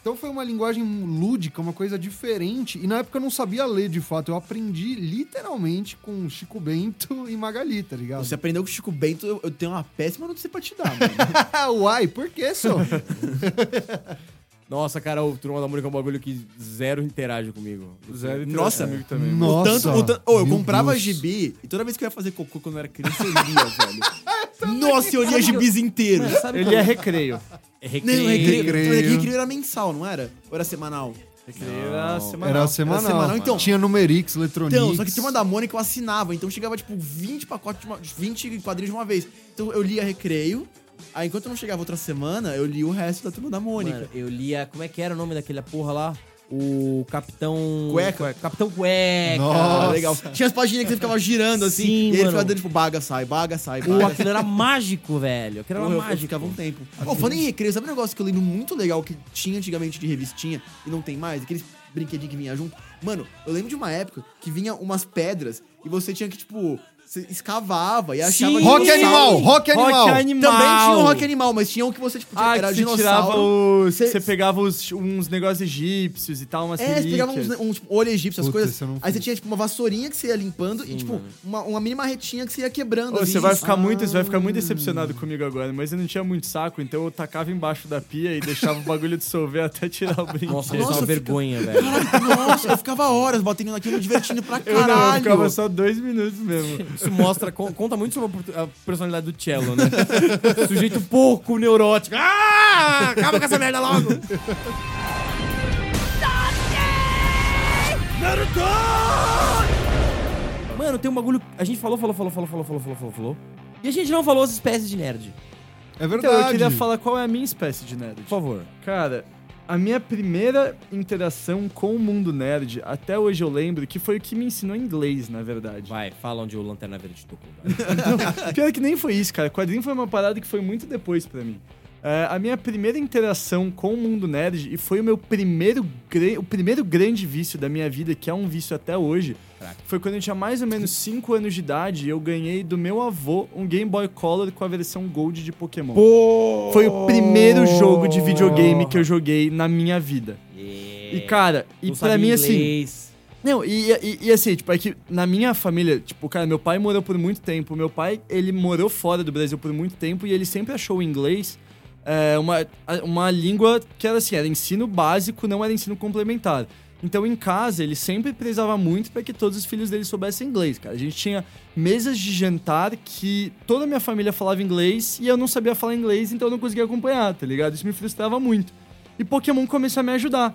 Então foi uma linguagem lúdica, uma coisa diferente. E na época eu não sabia ler de fato. Eu aprendi literalmente com Chico Bento e Magali, tá ligado? Você aprendeu com o Chico Bento, eu, eu tenho uma péssima notícia pra te dar, mano. Uai, por que, só? Nossa, cara, o Turma da Mônica é um bagulho que zero interage comigo. Zero interage Nossa, comigo também. O tanto, o tan- Ô, eu meu comprava Deus. gibi e toda vez que eu ia fazer cocô quando eu era criança, eu lia, velho. Nossa, eu lia gibis inteiros. Ele é recreio. É Não, recreio. recreio. Recreio. Recreio. recreio era mensal, não era? Ou era semanal? Recreio era semanal. Era semanal. semanal, então. Tinha Numerix, Eletronics. Então, só que Turma da Mônica eu assinava, então chegava tipo 20 pacotes, de uma, 20 quadrinhos de uma vez. Então eu lia recreio, aí enquanto não chegava outra semana, eu li o resto da Turma da Mônica. Mano, eu lia. Como é que era o nome daquela porra lá? O Capitão. Cueca. Capitão Cueca. Nossa. Ah, legal. Tinha as páginas que você ficava girando assim, Sim, e ele ficava dando tipo baga sai, baga sai, Pô, baga aquilo era mágico, velho. Aquilo era Eu, eu mágico. ficava um tempo. Pô, falando em recreio, sabe um negócio que eu lembro muito legal que tinha antigamente de revistinha e não tem mais? Aqueles brinquedinhos que vinha junto. Mano, eu lembro de uma época que vinha umas pedras e você tinha que, tipo, você escavava e achava... Sim. Rock. Animal, Rock Animal. Rock Animal. Também tinha o Rock Animal, mas tinha um que você, tipo, Ah, era que você dinossauro. tirava os... Cê- Você pegava os- uns negócios egípcios e tal, umas É, você pegava uns, relíquias. uns tipo, olho egípcio, essas Puta, coisas. Aí você tinha, tipo, uma vassourinha que você ia limpando e, tipo, uma, uma mini marretinha que você ia quebrando. Ô, assim. você vai ficar muito, você vai ficar Ah. muito decepcionado comigo agora, mas eu não tinha muito saco, então eu tacava embaixo da pia e deixava o bagulho dissolver até tirar o brinquedo. Nossa, é uma Nossa, vergonha, velho. Nossa, eu ficava horas batendo naquilo, me divertindo pra Eu não, eu caralho. ficava só dois minutos mesmo. Isso mostra, con- conta muito sobre a personalidade do Cello, né? Sujeito pouco neurótico. Ah! Acaba com essa merda logo! Mano, tem um bagulho. A gente falou, falou, falou, falou, falou, falou, falou, falou, falou. E a gente não falou as espécies de nerd. É Então, verdade. eu queria falar qual é a minha espécie de nerd. Por favor. Cara, a minha primeira interação com o mundo nerd, até hoje eu lembro, que foi o que me ensinou inglês, na verdade. Vai, fala onde o Lanterna Verde tocou. Pior que nem foi isso, cara. Quadrinho foi uma parada que foi muito depois pra mim. É, a minha primeira interação com o mundo nerd, e foi o meu primeiro, o primeiro grande vício da minha vida, que é um vício até hoje, Caraca. foi quando eu tinha mais ou menos 5 anos de idade e eu ganhei do meu avô um Game Boy Color com a versão Gold de Pokémon. Foi o primeiro jogo de videogame que eu joguei na minha vida. E, cara, e sabia mim, assim, inglês. não, e, e, e assim, tipo, é que na minha família, tipo, cara, meu pai morou por muito tempo. Meu pai, ele morou fora do Brasil por muito tempo e ele sempre achou o inglês é, uma, uma língua que era assim, era ensino básico, não era ensino complementar. Então, em casa, ele sempre prezava muito para que todos os filhos dele soubessem inglês, cara. A gente tinha mesas de jantar que toda a minha família falava inglês e eu não sabia falar inglês, então eu não conseguia acompanhar, tá ligado? Isso me frustrava muito. E Pokémon começou a me ajudar.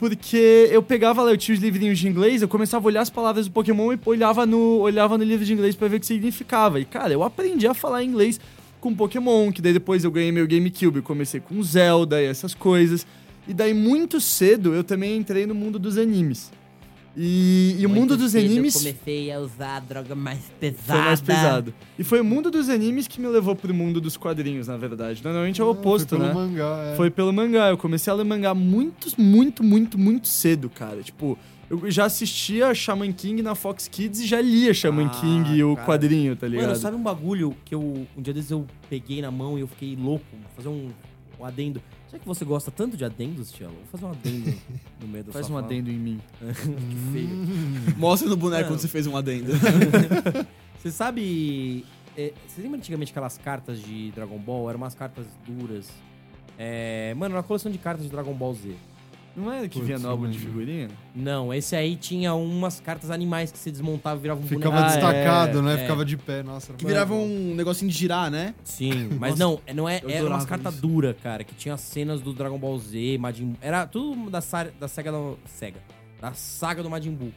Porque eu pegava lá, eu tinha os livrinhos de inglês, eu começava a olhar as palavras do Pokémon e olhava no, olhava no livro de inglês pra ver o que significava. E, cara, eu aprendi a falar inglês com Pokémon, que daí depois eu ganhei meu GameCube, eu comecei com Zelda e essas coisas. E daí, muito cedo, eu também entrei no mundo dos animes. E, e o mundo dos animes comecei a usar a droga mais pesada. foi mais pesado. E foi o mundo dos animes que me levou pro mundo dos quadrinhos, na verdade. Normalmente é o oposto, foi pelo né? mangá, é. Foi pelo mangá. Eu comecei a ler mangá muito, muito, muito, muito cedo, cara. Tipo, eu já assistia Shaman King na Fox Kids e já lia Shaman Ah, King e o cara. quadrinho, tá ligado? Mano, sabe um bagulho que eu. Um dia desses eu peguei na mão e eu fiquei louco? Vou fazer um, um adendo. Já que você gosta tanto de adendos, Tielo, vou fazer um adendo no meio da Faz sua um fala. adendo em mim. que feio. Mostra no boneco Não. quando você fez um adendo. Você sabe. é, você lembra antigamente aquelas cartas de Dragon Ball? Eram umas cartas duras. É, mano, uma coleção de cartas de Dragon Ball Z. Não era que Putz, vinha no álbum não de figurinha? Não, esse aí tinha umas cartas animais que você desmontava e virava um Ficava boneco. destacado, é, né? é. Ficava de pé, nossa. Que virava um negocinho de girar, né? Sim, mas Nossa, não, não é, era umas cartas duras, cara, que tinha cenas do Dragon Ball Z, Majin Era tudo da, da SEGA. Não, SEGA. Da saga do Majin Buu.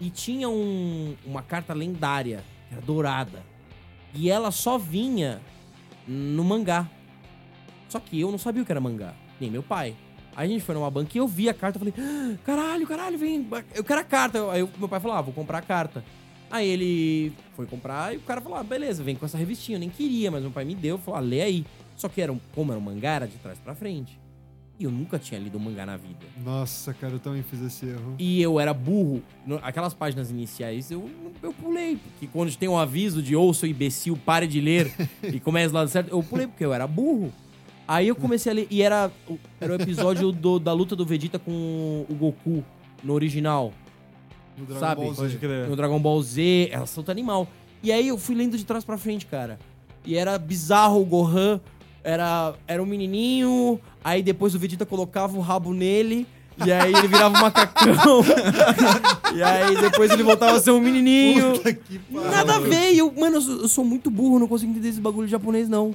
E tinha um- uma carta lendária, que era dourada. E ela só vinha no mangá. Só que eu não sabia o que era mangá, nem meu pai. Aí a gente foi numa banca e eu vi a carta, eu falei, "Ah, caralho, caralho, vem, eu quero a carta. Aí meu pai falou, ah, vou comprar a carta. Aí ele foi comprar e o cara falou, ah, beleza, vem com essa revistinha. Eu nem queria, mas meu pai me deu, falou, ah, lê aí. Só que era um, como era um mangá, era de trás pra frente. E eu nunca tinha lido um mangá na vida. Nossa, cara, eu também fiz esse erro. E eu era burro. Aquelas páginas iniciais eu, eu pulei. Porque quando tem um aviso de ou seu imbecil, pare de ler e comece do lado certo, eu pulei porque eu era burro. Aí eu comecei a ler. E era, o- era o episódio do- da luta do Vegeta com o Goku no original. No Dragon sabe? Ball Z. No Dragon Ball Z, ela luta animal. E aí eu fui lendo de trás pra frente, cara. E era bizarro o Gohan. Era, era um menininho, aí depois o Vegeta colocava o rabo nele, e aí ele virava um macacão. e aí depois ele voltava a ser um menininho. Puta que pariu. Nada a ver. Eu, mano, eu sou, eu sou muito burro, não consigo entender esse bagulho japonês, não.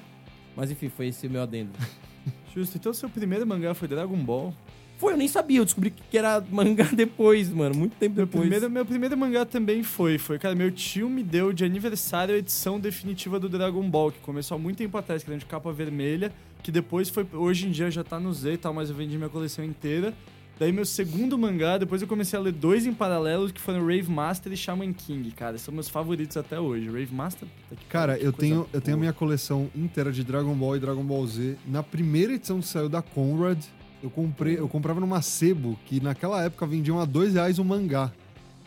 Mas enfim, foi esse o meu adendo. Justo, então seu primeiro mangá foi Dragon Ball. Foi, eu nem sabia, eu descobri que era mangá depois, mano. Muito tempo Meu depois. primeiro, meu primeiro mangá também foi. Foi, cara, meu tio me deu de aniversário a edição definitiva do Dragon Ball, que começou há muito tempo atrás, que era de capa vermelha, que depois foi. Hoje em dia já tá no Z e tal, mas eu vendi minha coleção inteira. Daí meu segundo mangá, depois eu comecei a ler dois em paralelo, que foram Rave Master e Shaman King, cara. São meus favoritos até hoje. Rave Master, que Cara, eu tenho, eu tenho a minha coleção inteira de Dragon Ball e Dragon Ball Z. Na primeira edição que saiu da Conrad, eu comprei, eu comprava numa sebo que naquela época vendiam a dois reais um mangá.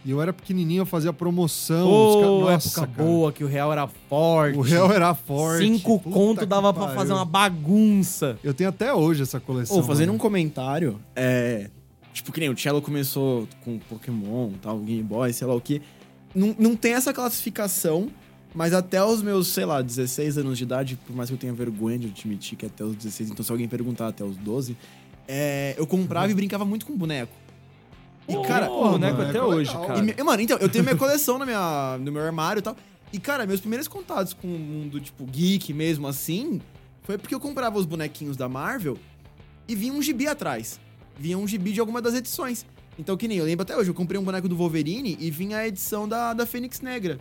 E eu era pequenininho, eu fazia promoção. os ca- Nossa, época cara. boa, que o real era forte. O real era forte. Cinco Puta conto dava pra pariu. fazer uma bagunça. Eu tenho até hoje essa coleção. Ô, fazendo um mano. comentário, é. Tipo, que nem o Cello começou com Pokémon, tal, Game Boy, sei lá o que. Não, não tem essa classificação, mas até os meus, sei lá, 16 anos de idade, por mais que eu tenha vergonha de admitir que até os 16, então se alguém perguntar até os 12, é, eu comprava e brincava muito com boneco. E, cara, Pô, boneco mano, até é hoje, legal. cara. e, mano, então, eu tenho minha coleção na minha, no meu armário e tal. E, cara, meus primeiros contatos com o mundo, tipo, geek mesmo assim, foi porque eu comprava os bonequinhos da Marvel e vinha um gibi atrás. Vinha um gibi de alguma das edições. Então, que nem eu lembro até hoje, eu comprei um boneco do Wolverine e vinha a edição da, da Fênix Negra.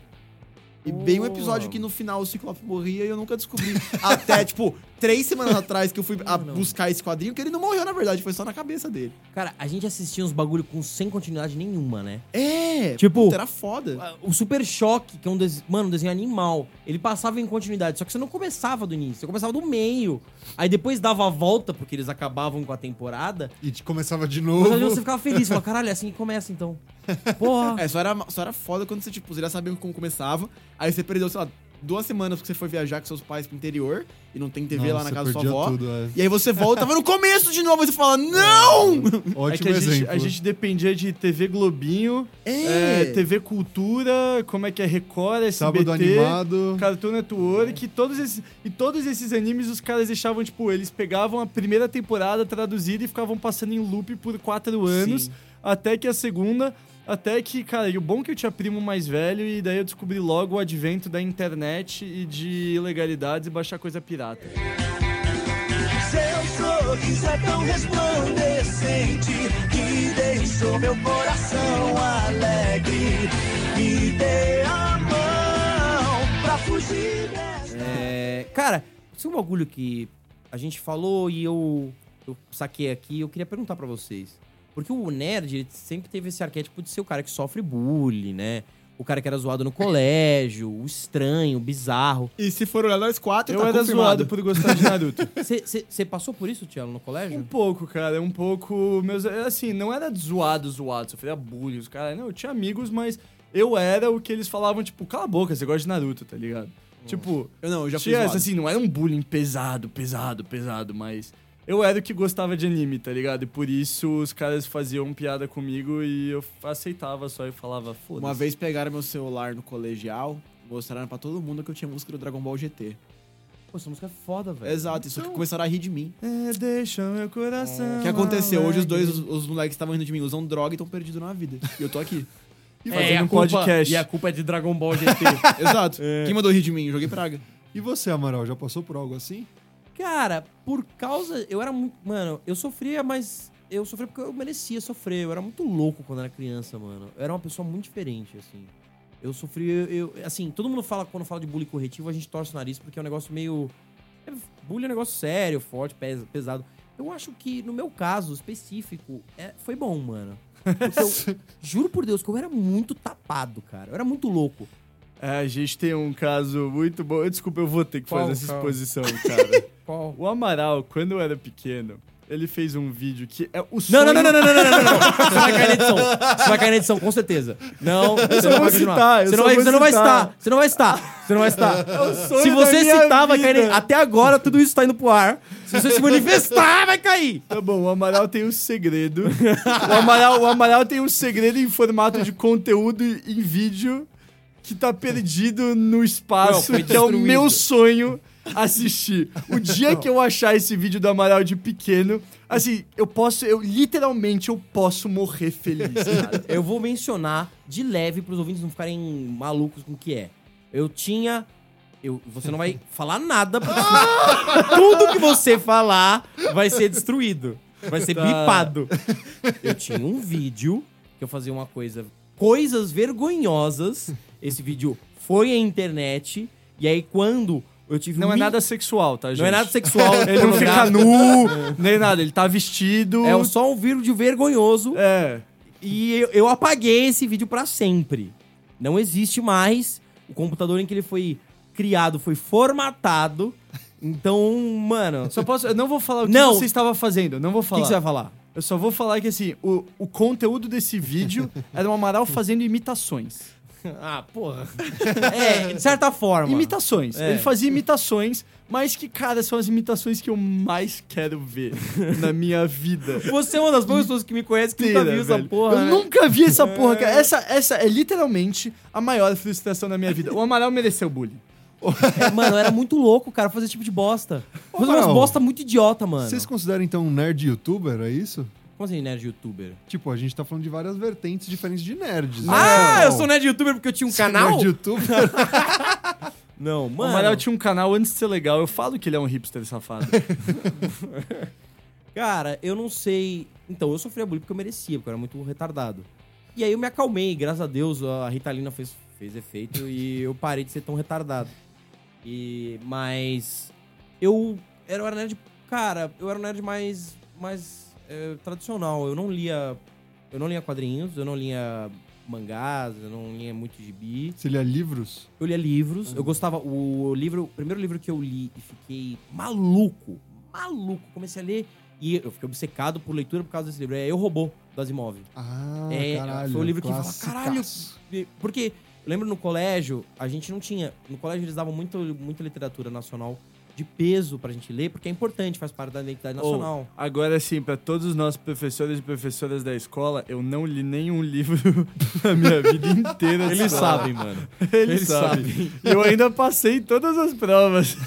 E bem um episódio que no final o Ciclope morria e eu nunca descobri. Até, tipo, três semanas atrás que eu fui a buscar esse quadrinho, que ele não morreu, na verdade, foi só na cabeça dele. Cara, a gente assistia uns bagulho com sem continuidade nenhuma, né? É, Tipo- puta, era foda. O Super Choque, que é um desenho, mano, um desenho animal, ele passava em continuidade, só que você não começava do início, você começava do meio. Aí depois dava a volta, porque eles acabavam com a temporada. E te- começava de Mas novo. aí você ficava feliz, falava, caralho, é assim que começa então. Porra. É, só era, só era foda quando você, tipo, você já sabia como começava, aí você perdeu, sei lá, duas semanas porque você foi viajar com seus pais pro interior e não tem TV lá na Nossa, casa da sua avó. tudo, é. E aí você volta, tava no começo de novo, e você fala, não! Ótimo é que a gente, a gente dependia de TV Globinho, É. é, TV Cultura, como é que é Record, SBT, Sábado animado. Cartoon Network, todos esses, e todos esses animes os caras deixavam, tipo, eles pegavam a primeira temporada traduzida e ficavam passando em loop por quatro anos, Sim. até que a segunda, até que, cara, e o bom é que eu tinha primo mais velho e daí eu descobri logo o advento da internet e de ilegalidades e baixar coisa pirata. Seu sorriso é tão resplandecente que deixou meu coração alegre. Me dê a mão pra fugir dessa. É, cara, isso é um bagulho que a gente falou e eu, eu saquei aqui eu queria perguntar pra vocês. Porque o nerd, ele sempre teve esse arquétipo de ser o cara que sofre bullying, né? O cara que era zoado no colégio, o estranho, o bizarro. E se for olhar nós quatro, Eu tá era confirmado. zoado por gostar de Naruto. Você passou por isso, Tiago, no Um colégio? pouco, cara, um pouco. Meus, assim, não era zoado, zoado, sofria bullying, os caras. Não, eu tinha amigos, mas eu era o que eles falavam, tipo, cala a boca, você gosta de Naruto, tá ligado? Tipo, Eu não, eu já tinha zoado. essa, assim, não era um bullying pesado, pesado, pesado, mas eu era o que gostava de anime, tá ligado? E por isso os caras faziam piada comigo e eu aceitava só e falava, foda-se. Uma vez pegaram meu celular no colegial, mostraram pra todo mundo que eu tinha música do Dragon Ball GT. Pô, essa música é foda, velho. Exato, isso que começaram a rir de mim. É, deixa meu coração. O que aconteceu? Hoje os dois, os, os moleques que estavam rindo de mim, usam droga e estão perdidos na vida. E eu tô aqui. E É, fazendo e a um culpa- podcast. E a culpa é de Dragon Ball GT. Exato. Quem mandou rir de mim? Eu joguei praga. E você, Amaral, já passou por algo assim? Cara, por causa. Eu era muito. Mano, eu sofria, mas eu sofri porque eu merecia sofrer. Eu era muito louco quando era criança, mano. Eu era uma pessoa muito diferente, assim. Eu sofri, eu, assim, todo mundo fala, quando fala de bullying corretivo, a gente torce o nariz porque é um negócio meio. É, bullying é um negócio sério, forte, pes- pesado. Eu acho que, no meu caso específico, é, foi bom, mano. Eu, juro por Deus que eu era muito tapado, cara. Eu era muito louco. É, a gente tem um caso muito bom. Desculpa, eu vou ter que Qual? fazer essa Qual? exposição, cara. Qual? o Amaral, quando eu era pequeno, ele fez um vídeo que é o Não, sonho... não, não, não, não, não, não, não, não. Você vai cair na edição. Você vai cair na edição, com certeza. Não, você não vai continuar. citar, Você não vai, você não vai citar. Você não vai citar. Você não vai citar. sonho Se você citar, vai cair. vida. na- Até agora, tudo isso tá indo pro ar. Se você se manifestar, vai cair. Tá bom, o Amaral tem um segredo. o, Amaral, o Amaral tem um segredo em formato de conteúdo em vídeo que tá perdido no espaço, Não, que é o meu sonho assistir. O dia que eu achar esse vídeo do Amaral de pequeno, assim, eu posso, eu literalmente eu posso morrer feliz. cara. Eu vou mencionar de leve pros ouvintes não ficarem malucos com o que é. Eu tinha. Eu, você não vai falar nada, porque tudo que você falar vai ser destruído. Vai ser Tá. bipado. Eu tinha um vídeo que eu fazia uma coisa. Coisas vergonhosas. Esse vídeo foi à internet. E aí, quando eu tive Não é mi- nada sexual, tá, gente? Não é nada sexual. Ele não fica pornográfico. nu, nem nada, ele tá vestido. É só um vídeo vergonhoso. É. E eu, eu apaguei esse vídeo pra sempre. Não existe mais. O computador em que ele foi criado foi formatado. Então, mano. Só posso. Eu não vou falar o que Não. você estava fazendo, não vou O que, falar. que você vai falar? Eu só vou falar que assim, o, o conteúdo desse vídeo era o Amaral fazendo imitações. Ah, porra. É, de certa forma. Imitações. É. Ele fazia imitações, mas que, cara, são as imitações que eu mais quero ver na minha vida. Você é uma das poucas pessoas que me conhece que nunca Inteira, viu essa porra. Eu né? nunca vi essa porra, cara. Essa, essa é literalmente a maior frustração da minha vida. O Amaral mereceu bullying. É, mano, eu era muito louco, cara, fazer esse tipo de bosta. Fazer umas bosta muito idiota, mano. Vocês consideram então um nerd youtuber, é isso? Como assim, nerd youtuber? Tipo, a gente tá falando de várias vertentes diferentes de nerds. Ah, né? eu sou nerd youtuber porque eu tinha um Você é canal? Nerd youtuber? Não, O mano. Amaral tinha um canal antes de ser legal. Eu falo que ele é um hipster safado. Cara, eu não sei. Então, eu sofria bullying porque eu merecia, porque eu era muito retardado. E aí eu me acalmei, graças a Deus, a Ritalina fez, fez efeito e eu parei de ser tão retardado. E. Mas. Eu. Era nerd. Cara, eu era um nerd mais. mais eh, tradicional. Eu não lia. Eu não lia quadrinhos, eu não lia mangás, eu não lia muito gibi. Você lia livros? Eu lia livros. Eu gostava. O livro. O primeiro livro que eu li e fiquei maluco. Maluco. Comecei a ler e eu fiquei obcecado por leitura por causa desse livro. É Eu Robô, do Asimov. Ah, É, caralho. foi o livro que fala, caralho. Porque, eu lembro no colégio, a gente não tinha. No colégio eles davam muito, muita literatura nacional de peso pra gente ler, porque é importante, faz parte da identidade nacional. Ou, agora sim, pra todos os nossos professores e professoras da escola, eu não li nenhum livro na minha vida inteira. de Eles escola. sabem, mano. Eles, Eles sabem. sabem. E eu ainda passei todas as provas.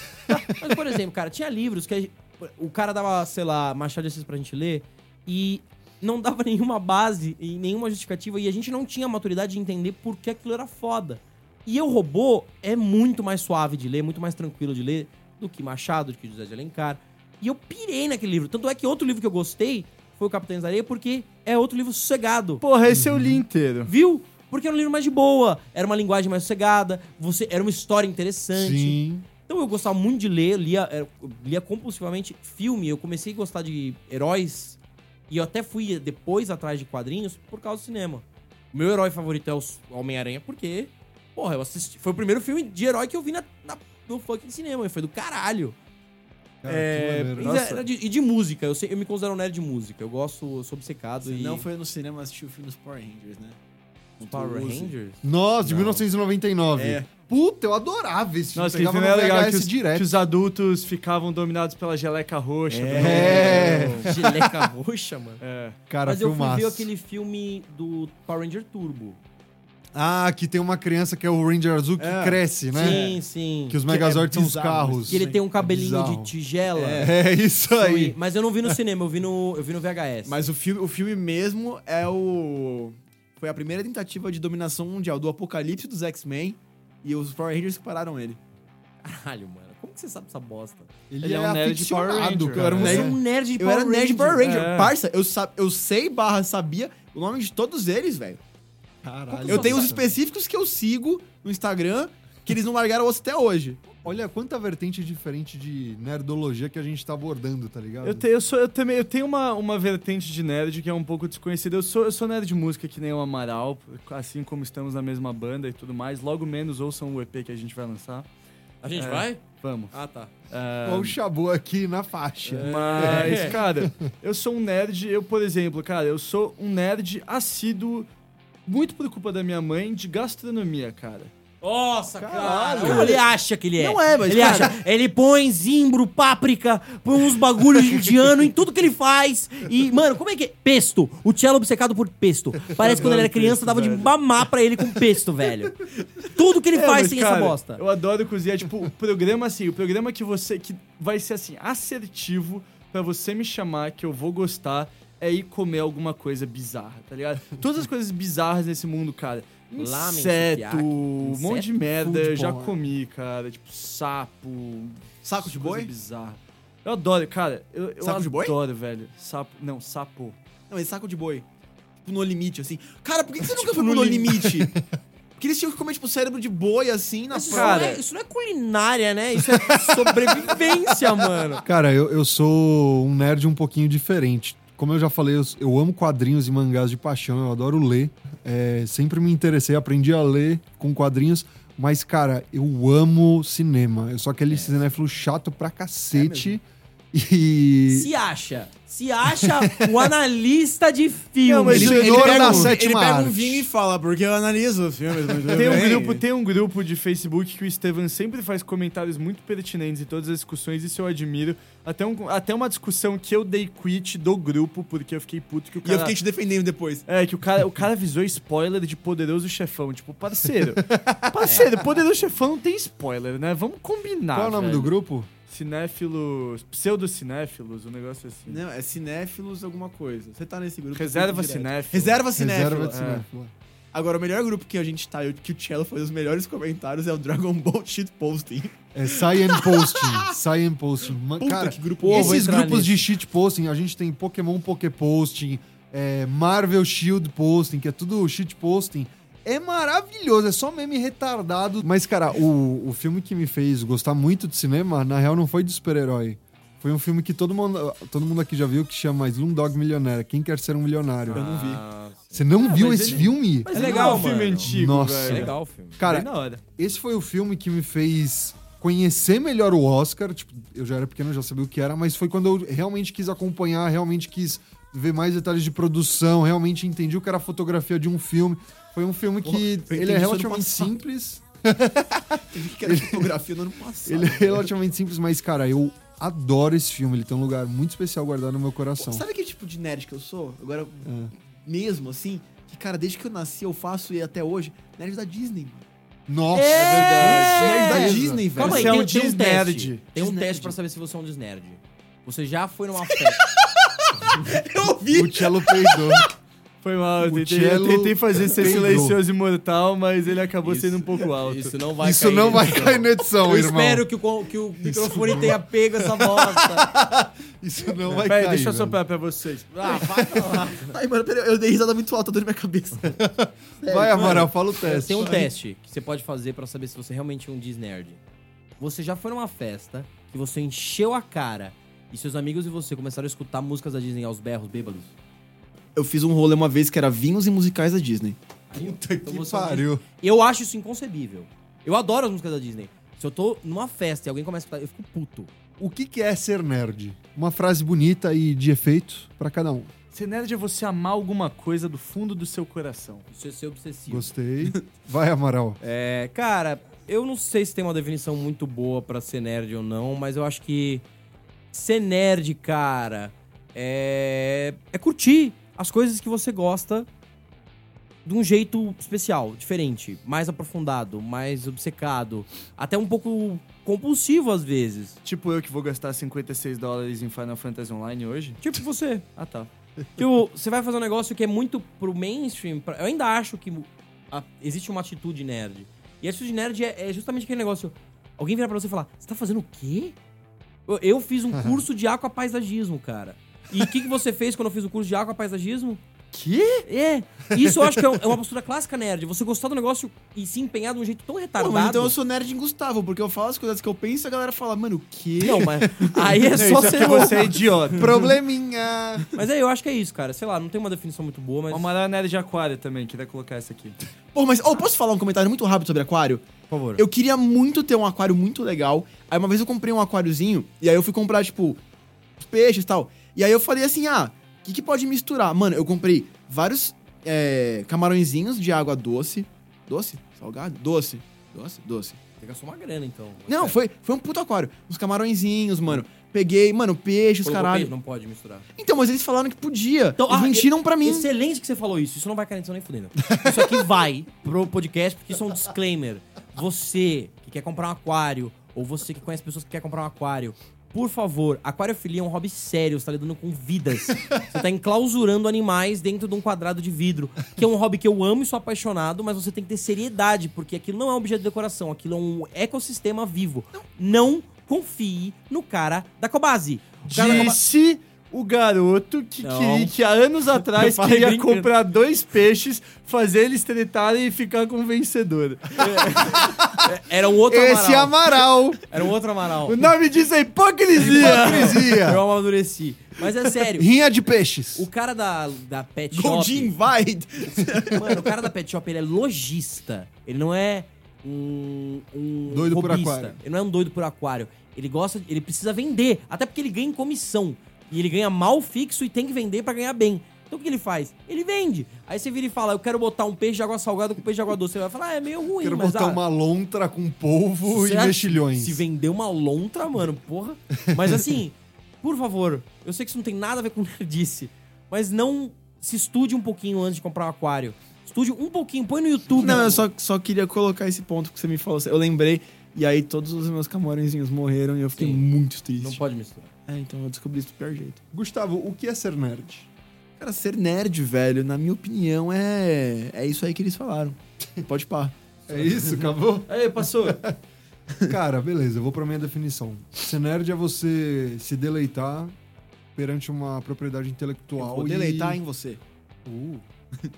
Mas, por exemplo, cara, tinha livros que o cara dava, sei lá, Machado de Assis pra gente ler e não dava nenhuma base e nenhuma justificativa e a gente não tinha a maturidade de entender por que aquilo era foda. E Eu Robô é muito mais suave de ler, muito mais tranquilo de ler do que Machado, do que José de Alencar. E eu pirei naquele livro. Tanto é que outro livro que eu gostei foi o Capitães da Areia, porque é outro livro sossegado. Porra, esse eu li inteiro. Viu? Porque era um livro mais de boa, era uma linguagem mais sossegada, você era uma história interessante. Sim. Então eu gostava muito de ler, lia, lia compulsivamente filme. Eu comecei a gostar de heróis e eu até fui depois atrás de quadrinhos por causa do cinema. O meu herói favorito é o Homem-Aranha porque, porra, eu assisti. Foi o primeiro filme de herói que eu vi na- no fucking cinema e foi do caralho. Cara, É, e, era de, e de música, eu, sei- eu me considero um nerd de música. Eu gosto, eu sou obcecado Você e. não foi no cinema assistir o filme dos Power Rangers, né? Os Power. Rangers? Nossa, de 1999. É. Puta, eu adorava esse filme. Nossa, que Pegava filme é legal que os, direto. que os adultos ficavam dominados pela geleca roxa. É. Nolan. Geleca roxa, mano. É. Cara, Mas eu fui ver aquele filme do Power Ranger Turbo. Ah, que tem uma criança que é o Ranger Azul que É. cresce, né? Sim, sim. Que os Que é Megazords são os bizarro, carros. Que ele tem um cabelinho Bizarro. de tigela. É isso aí. Mas eu não vi no cinema, eu vi no, eu vi no VHS. Mas o filme, o filme mesmo é o. Foi a primeira tentativa de dominação mundial do apocalipse dos X-Men e os Power Rangers que pararam ele. Caralho, mano. Como que você sabe essa bosta? Ele, Ele é, é um nerd de Power Ranger, cara. Eu era um é nerd- um nerd de Eu Power era nerd de Power Ranger. É. Parça, eu, sa- eu sei barra sabia o nome de todos eles, velho. Caralho. Eu tenho os específicos que eu sigo no Instagram, que eles não largaram osso até hoje. Olha quanta vertente diferente de nerdologia que a gente tá abordando, tá ligado? Eu, te- eu sou, eu também, eu tenho uma, uma vertente de nerd que é um pouco desconhecida. Eu sou, eu sou nerd de música que nem o Amaral, assim como estamos na mesma banda e tudo mais. Logo menos ouçam o EP que a gente vai lançar. A gente É. vai? Vamos. Ah, tá. É, Olha o Shabu aqui na faixa. Mas, cara, eu sou um nerd, eu, por exemplo, cara, eu sou um nerd assíduo, muito por culpa da minha mãe, de gastronomia, cara. Nossa, Caralho. cara. Ele acha que ele é. Não é, mas, Ele cara- acha. Ele põe zimbro, páprica, põe uns bagulhos indiano em tudo que ele faz. E, mano, como é que é? Pesto. O Cello obcecado por pesto. Parece que quando ele era criança, dava de mamar pra ele com pesto, velho. Tudo que ele É, faz tem cara, essa bosta. Eu adoro cozinhar, tipo, o programa assim, o programa que você que vai ser assim assertivo pra você me chamar que eu vou gostar é ir comer alguma coisa bizarra, tá ligado? Todas as coisas bizarras nesse mundo, cara. Lamen, Inseto, um monte de merda, eu já comi, cara. Tipo, sapo. Saco de coisa boi? bizarra. Eu adoro, cara. Eu, eu Saco de boi? adoro, velho. Sapo. Não, sapo. Não, mas saco de boi. Tipo, no limite, assim. Cara, por que que você nunca Tipo, foi no no limite? Porque eles tinham que comer, tipo, cérebro de boi, assim, na Mas isso, Cara- não é, isso não é culinária, né? Isso é sobrevivência, mano. Cara, eu, eu sou um nerd um pouquinho diferente. Como eu já falei, eu, eu amo quadrinhos e mangás de paixão, eu adoro ler. É, sempre me interessei, aprendi a ler com quadrinhos. Mas, cara, eu amo cinema. Eu sou aquele cinéfilo chato pra cacete. e. Se acha. Se acha o analista de filme. Não, mas Ele, ele pega, um, ele pega um vinho e fala, porque eu analiso os filmes Tem um, bem." grupo, tem um grupo de Facebook que o Estevam sempre faz comentários muito pertinentes em todas as discussões, isso eu admiro. Até, um- até uma discussão que eu dei quit do grupo, porque eu fiquei puto que o E cara... eu fiquei te defendendo depois. É, que o cara, o cara avisou spoiler de Poderoso Chefão. Tipo, parceiro. parceiro, Poderoso Chefão não tem spoiler, né? Vamos combinar. Qual é o nome velho. do grupo? Cinéfilos. Pseudocinéfilos, um negócio assim. Não, é cinéfilos alguma coisa. Você tá nesse grupo. Reserva cinéfilo. Reserva cinéfilo. Reserva de é. cinéfilo. Agora, o melhor grupo que a gente tá, que o Cello faz os melhores comentários, é o Dragon Ball Shitposting. É Cyan Posting. Cyan Posting. Puta, Cara, que grupo vou esses grupos nesse. de shit posting, a gente tem Pokémon Poké Posting, é, Marvel Shield Posting, que é tudo shit posting. É maravilhoso, é só meme retardado. Mas, cara, o, o filme que me fez gostar muito de cinema, na real, não foi de super-herói. Foi um filme que todo mundo, todo mundo aqui já viu, que chama Slumdog Millionaire. Quem quer ser um milionário? Eu não vi. Você não viu mas esse ele- filme? Mas É é legal legal, um filme mano. antigo, Nossa. É velho. legal o filme. Cara, Bem na hora. esse foi o filme que me fez conhecer melhor o Oscar. Tipo, eu já era pequeno, eu já sabia o que era, mas foi quando eu realmente quis acompanhar, realmente quis ver mais detalhes de produção, realmente entendi o que era a fotografia de um filme. Foi um filme que Porra, ele é relativamente simples. Eu vi que era fotografia no ano passado. Ele é relativamente simples, mas, cara, eu adoro esse filme. Ele tem um lugar muito especial guardado no meu coração. Sabe que tipo de nerd que eu sou? Agora, É. mesmo assim, que, cara, desde que eu nasci, eu faço e até hoje, nerd da Disney, mano. Nossa, É Nerd da. Disney, velho. Calma aí, Você é tem, um tem um desnerd. teste. Tem um teste pra saber se você é um desnerd. Você já foi numa festa. Eu vi! O Cello peidou. Foi mal, eu tentei, eu tentei fazer ser peidou. silencioso e mortal, mas ele acabou Isso. sendo um pouco alto. Isso não vai Isso cair não na vai edição. cair na edição, Eu irmão. espero que o, que o microfone tenha pego essa bosta. Isso não vai Peraí, cair. deixa eu soprar pra vocês. Ah, vai lá. Ai, mano, peraí, eu dei risada muito alta, dor na minha cabeça. Vai, Amaral, fala o teste. Tem um teste que você pode fazer pra saber se você realmente é um desnerd. Você já foi numa festa que você encheu a cara e seus amigos e você começaram a escutar músicas da Disney aos berros bêbados? Eu fiz um rolê uma vez que era vinhos e musicais da Disney. Puta Então que você pariu. Eu acho isso inconcebível. Eu adoro as músicas da Disney. Se eu tô numa festa e alguém começa a escutar, eu fico puto. O que, que é ser nerd? Uma frase bonita e de efeito pra cada um. Ser nerd é você amar alguma coisa do fundo do seu coração. Isso é ser obsessivo. Gostei. Vai, Amaral. É, cara, eu não sei se tem uma definição muito boa pra ser nerd ou não, mas eu acho que ser nerd, cara, é, é curtir as coisas que você gosta de um jeito especial, diferente, mais aprofundado, mais obcecado, até um pouco compulsivo às vezes. Tipo eu que vou gastar 56 dólares em Final Fantasy Online hoje. Tipo você. Ah, tá. Tipo, você vai fazer um negócio que é muito pro mainstream. pra- Eu ainda acho que a- existe uma atitude nerd. E a atitude nerd é, é justamente aquele negócio. alguém virar pra você e falar: Você tá fazendo o quê? Eu, fiz um curso de aquapaisagismo, cara. E o que, que você fez quando eu fiz o curso de aquapaisagismo? Que? É. Isso eu acho que é é uma postura clássica nerd. Você gostar do negócio e se empenhar de um jeito tão Pô, retardado. mas então eu sou nerd em Gustavo, porque eu falo as coisas que eu penso e a galera fala, mano, o quê? Não, mas aí é só Isso é ser você é idiota. Probleminha. Mas aí eu acho que é isso, cara. Sei lá, não tem uma definição muito boa, mas. Amaral é nerd de aquário também, queria colocar essa aqui. Pô, mas oh, posso falar um comentário muito rápido sobre aquário? Por favor. Eu queria muito ter um aquário muito legal. Aí uma vez eu comprei um aquáriozinho, e aí eu fui comprar, tipo, peixes e tal. E aí eu falei assim, ah, o que, que pode misturar? Mano, eu comprei vários é, camarõezinhos de água doce. Doce? Salgado? Doce. Doce? Doce. Que gastar uma grana, então. Não, foi, foi um puto aquário. Uns camarõezinhos, mano. Peguei, mano, peixes, Colocou caralho. peixe, Não pode misturar. Então, mas eles falaram que podia. Então, eles ah, mentiram pra mim. Excelente que você falou isso. Isso não vai cair na nem fudendo. Isso aqui vai pro podcast, porque isso é um disclaimer. Você que quer comprar um aquário, ou você que conhece pessoas que quer comprar um aquário, por favor, aquariofilia é um hobby sério, você tá lidando com vidas. Você tá enclausurando animais dentro de um quadrado de vidro, que é um hobby que eu amo e sou apaixonado, mas você tem que ter seriedade, porque aquilo não é um objeto de decoração, aquilo é um ecossistema vivo. Não confie no cara da Cobase. Cara da Cobase- Disse o garoto que, queria, que há anos atrás queria brincando. comprar dois peixes, fazer eles tretarem e ficar com o vencedor. Era um outro Esse é Amaral. Amaral. Era um outro Amaral. O nome disso é hipocrisia. Hipocrisia. Eu amadureci. Mas é sério. Rinha de peixes. O cara da, da Pet Shop. Goldie Invite. Mano, o cara da Pet Shop, ele é lojista. Ele não é um. um Doido por aquário. Ele não é um doido por aquário. Ele gosta. Ele precisa vender. Até porque ele ganha em comissão. E ele ganha mal fixo e tem que vender pra ganhar bem. Então o que ele faz? Ele vende. Aí você vira e fala: Eu quero botar um peixe de água salgada com peixe de água doce. Você vai falar: ah, É meio ruim, Quero mas. botar ah, uma lontra com polvo e mexilhões. Se vender uma lontra, mano, porra. Mas assim, por favor, eu sei que isso não tem nada a ver com nerdice, mas não se estude um pouquinho antes de comprar um aquário. Estude um pouquinho, põe no YouTube. Não, eu só, só queria colocar esse ponto que você me falou. Eu lembrei, e aí todos os meus camarõezinhos morreram e eu fiquei Sim. muito triste. Não pode misturar. É, então eu descobri isso do pior jeito. Gustavo, o que é ser nerd? Cara, ser nerd, velho, na minha opinião, é. É isso aí que eles falaram. Pode pá. É isso? Acabou? Aí, passou. Cara, beleza, eu vou pra minha definição. Ser nerd é você se deleitar perante uma propriedade intelectual. Vou e- deleitar em você. Uh.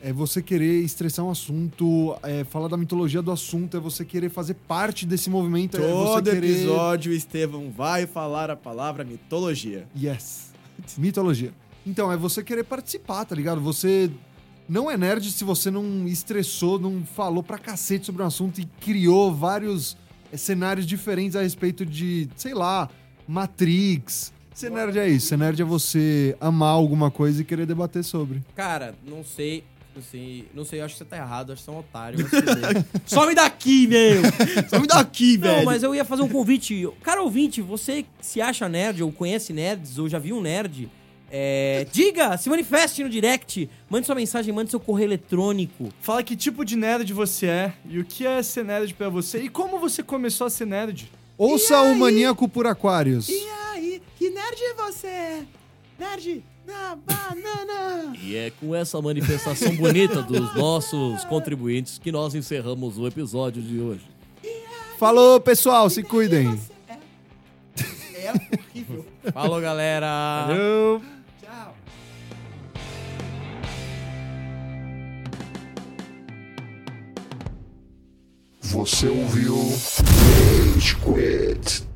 É você querer estressar um assunto, é falar da mitologia do assunto, é você querer fazer parte desse movimento, é você Todo querer... episódio, o Estevão vai falar a palavra mitologia. Yes. Mitologia. Então, é você querer participar, tá ligado? Você não é nerd se você não estressou, não falou pra cacete sobre um assunto e criou vários eh, cenários diferentes a respeito de, sei lá, Matrix. Ser nerd é isso. Ser nerd é você amar alguma coisa e querer debater sobre. Cara, não sei. Não sei, não sei, eu acho que você tá errado, acho que você é um otário. Some daqui, meu! Some daqui, velho. Não, mas eu ia fazer um convite. Cara ouvinte, você se acha nerd, ou conhece nerds, ou já viu um nerd, é, diga, se manifeste no direct, mande sua mensagem, mande seu correio eletrônico. Fala que tipo de nerd você é e o que é ser nerd pra você e como você começou a ser nerd. Ouça o Maníaco por Aquários. E aí, que nerd você é? Nerd na banana. E é com essa manifestação bonita dos nossos contribuintes que nós encerramos o episódio de hoje. Falou, pessoal, se cuidem. É horrível. Falou, galera! Eu... Tchau. Você ouviu Rage Quit.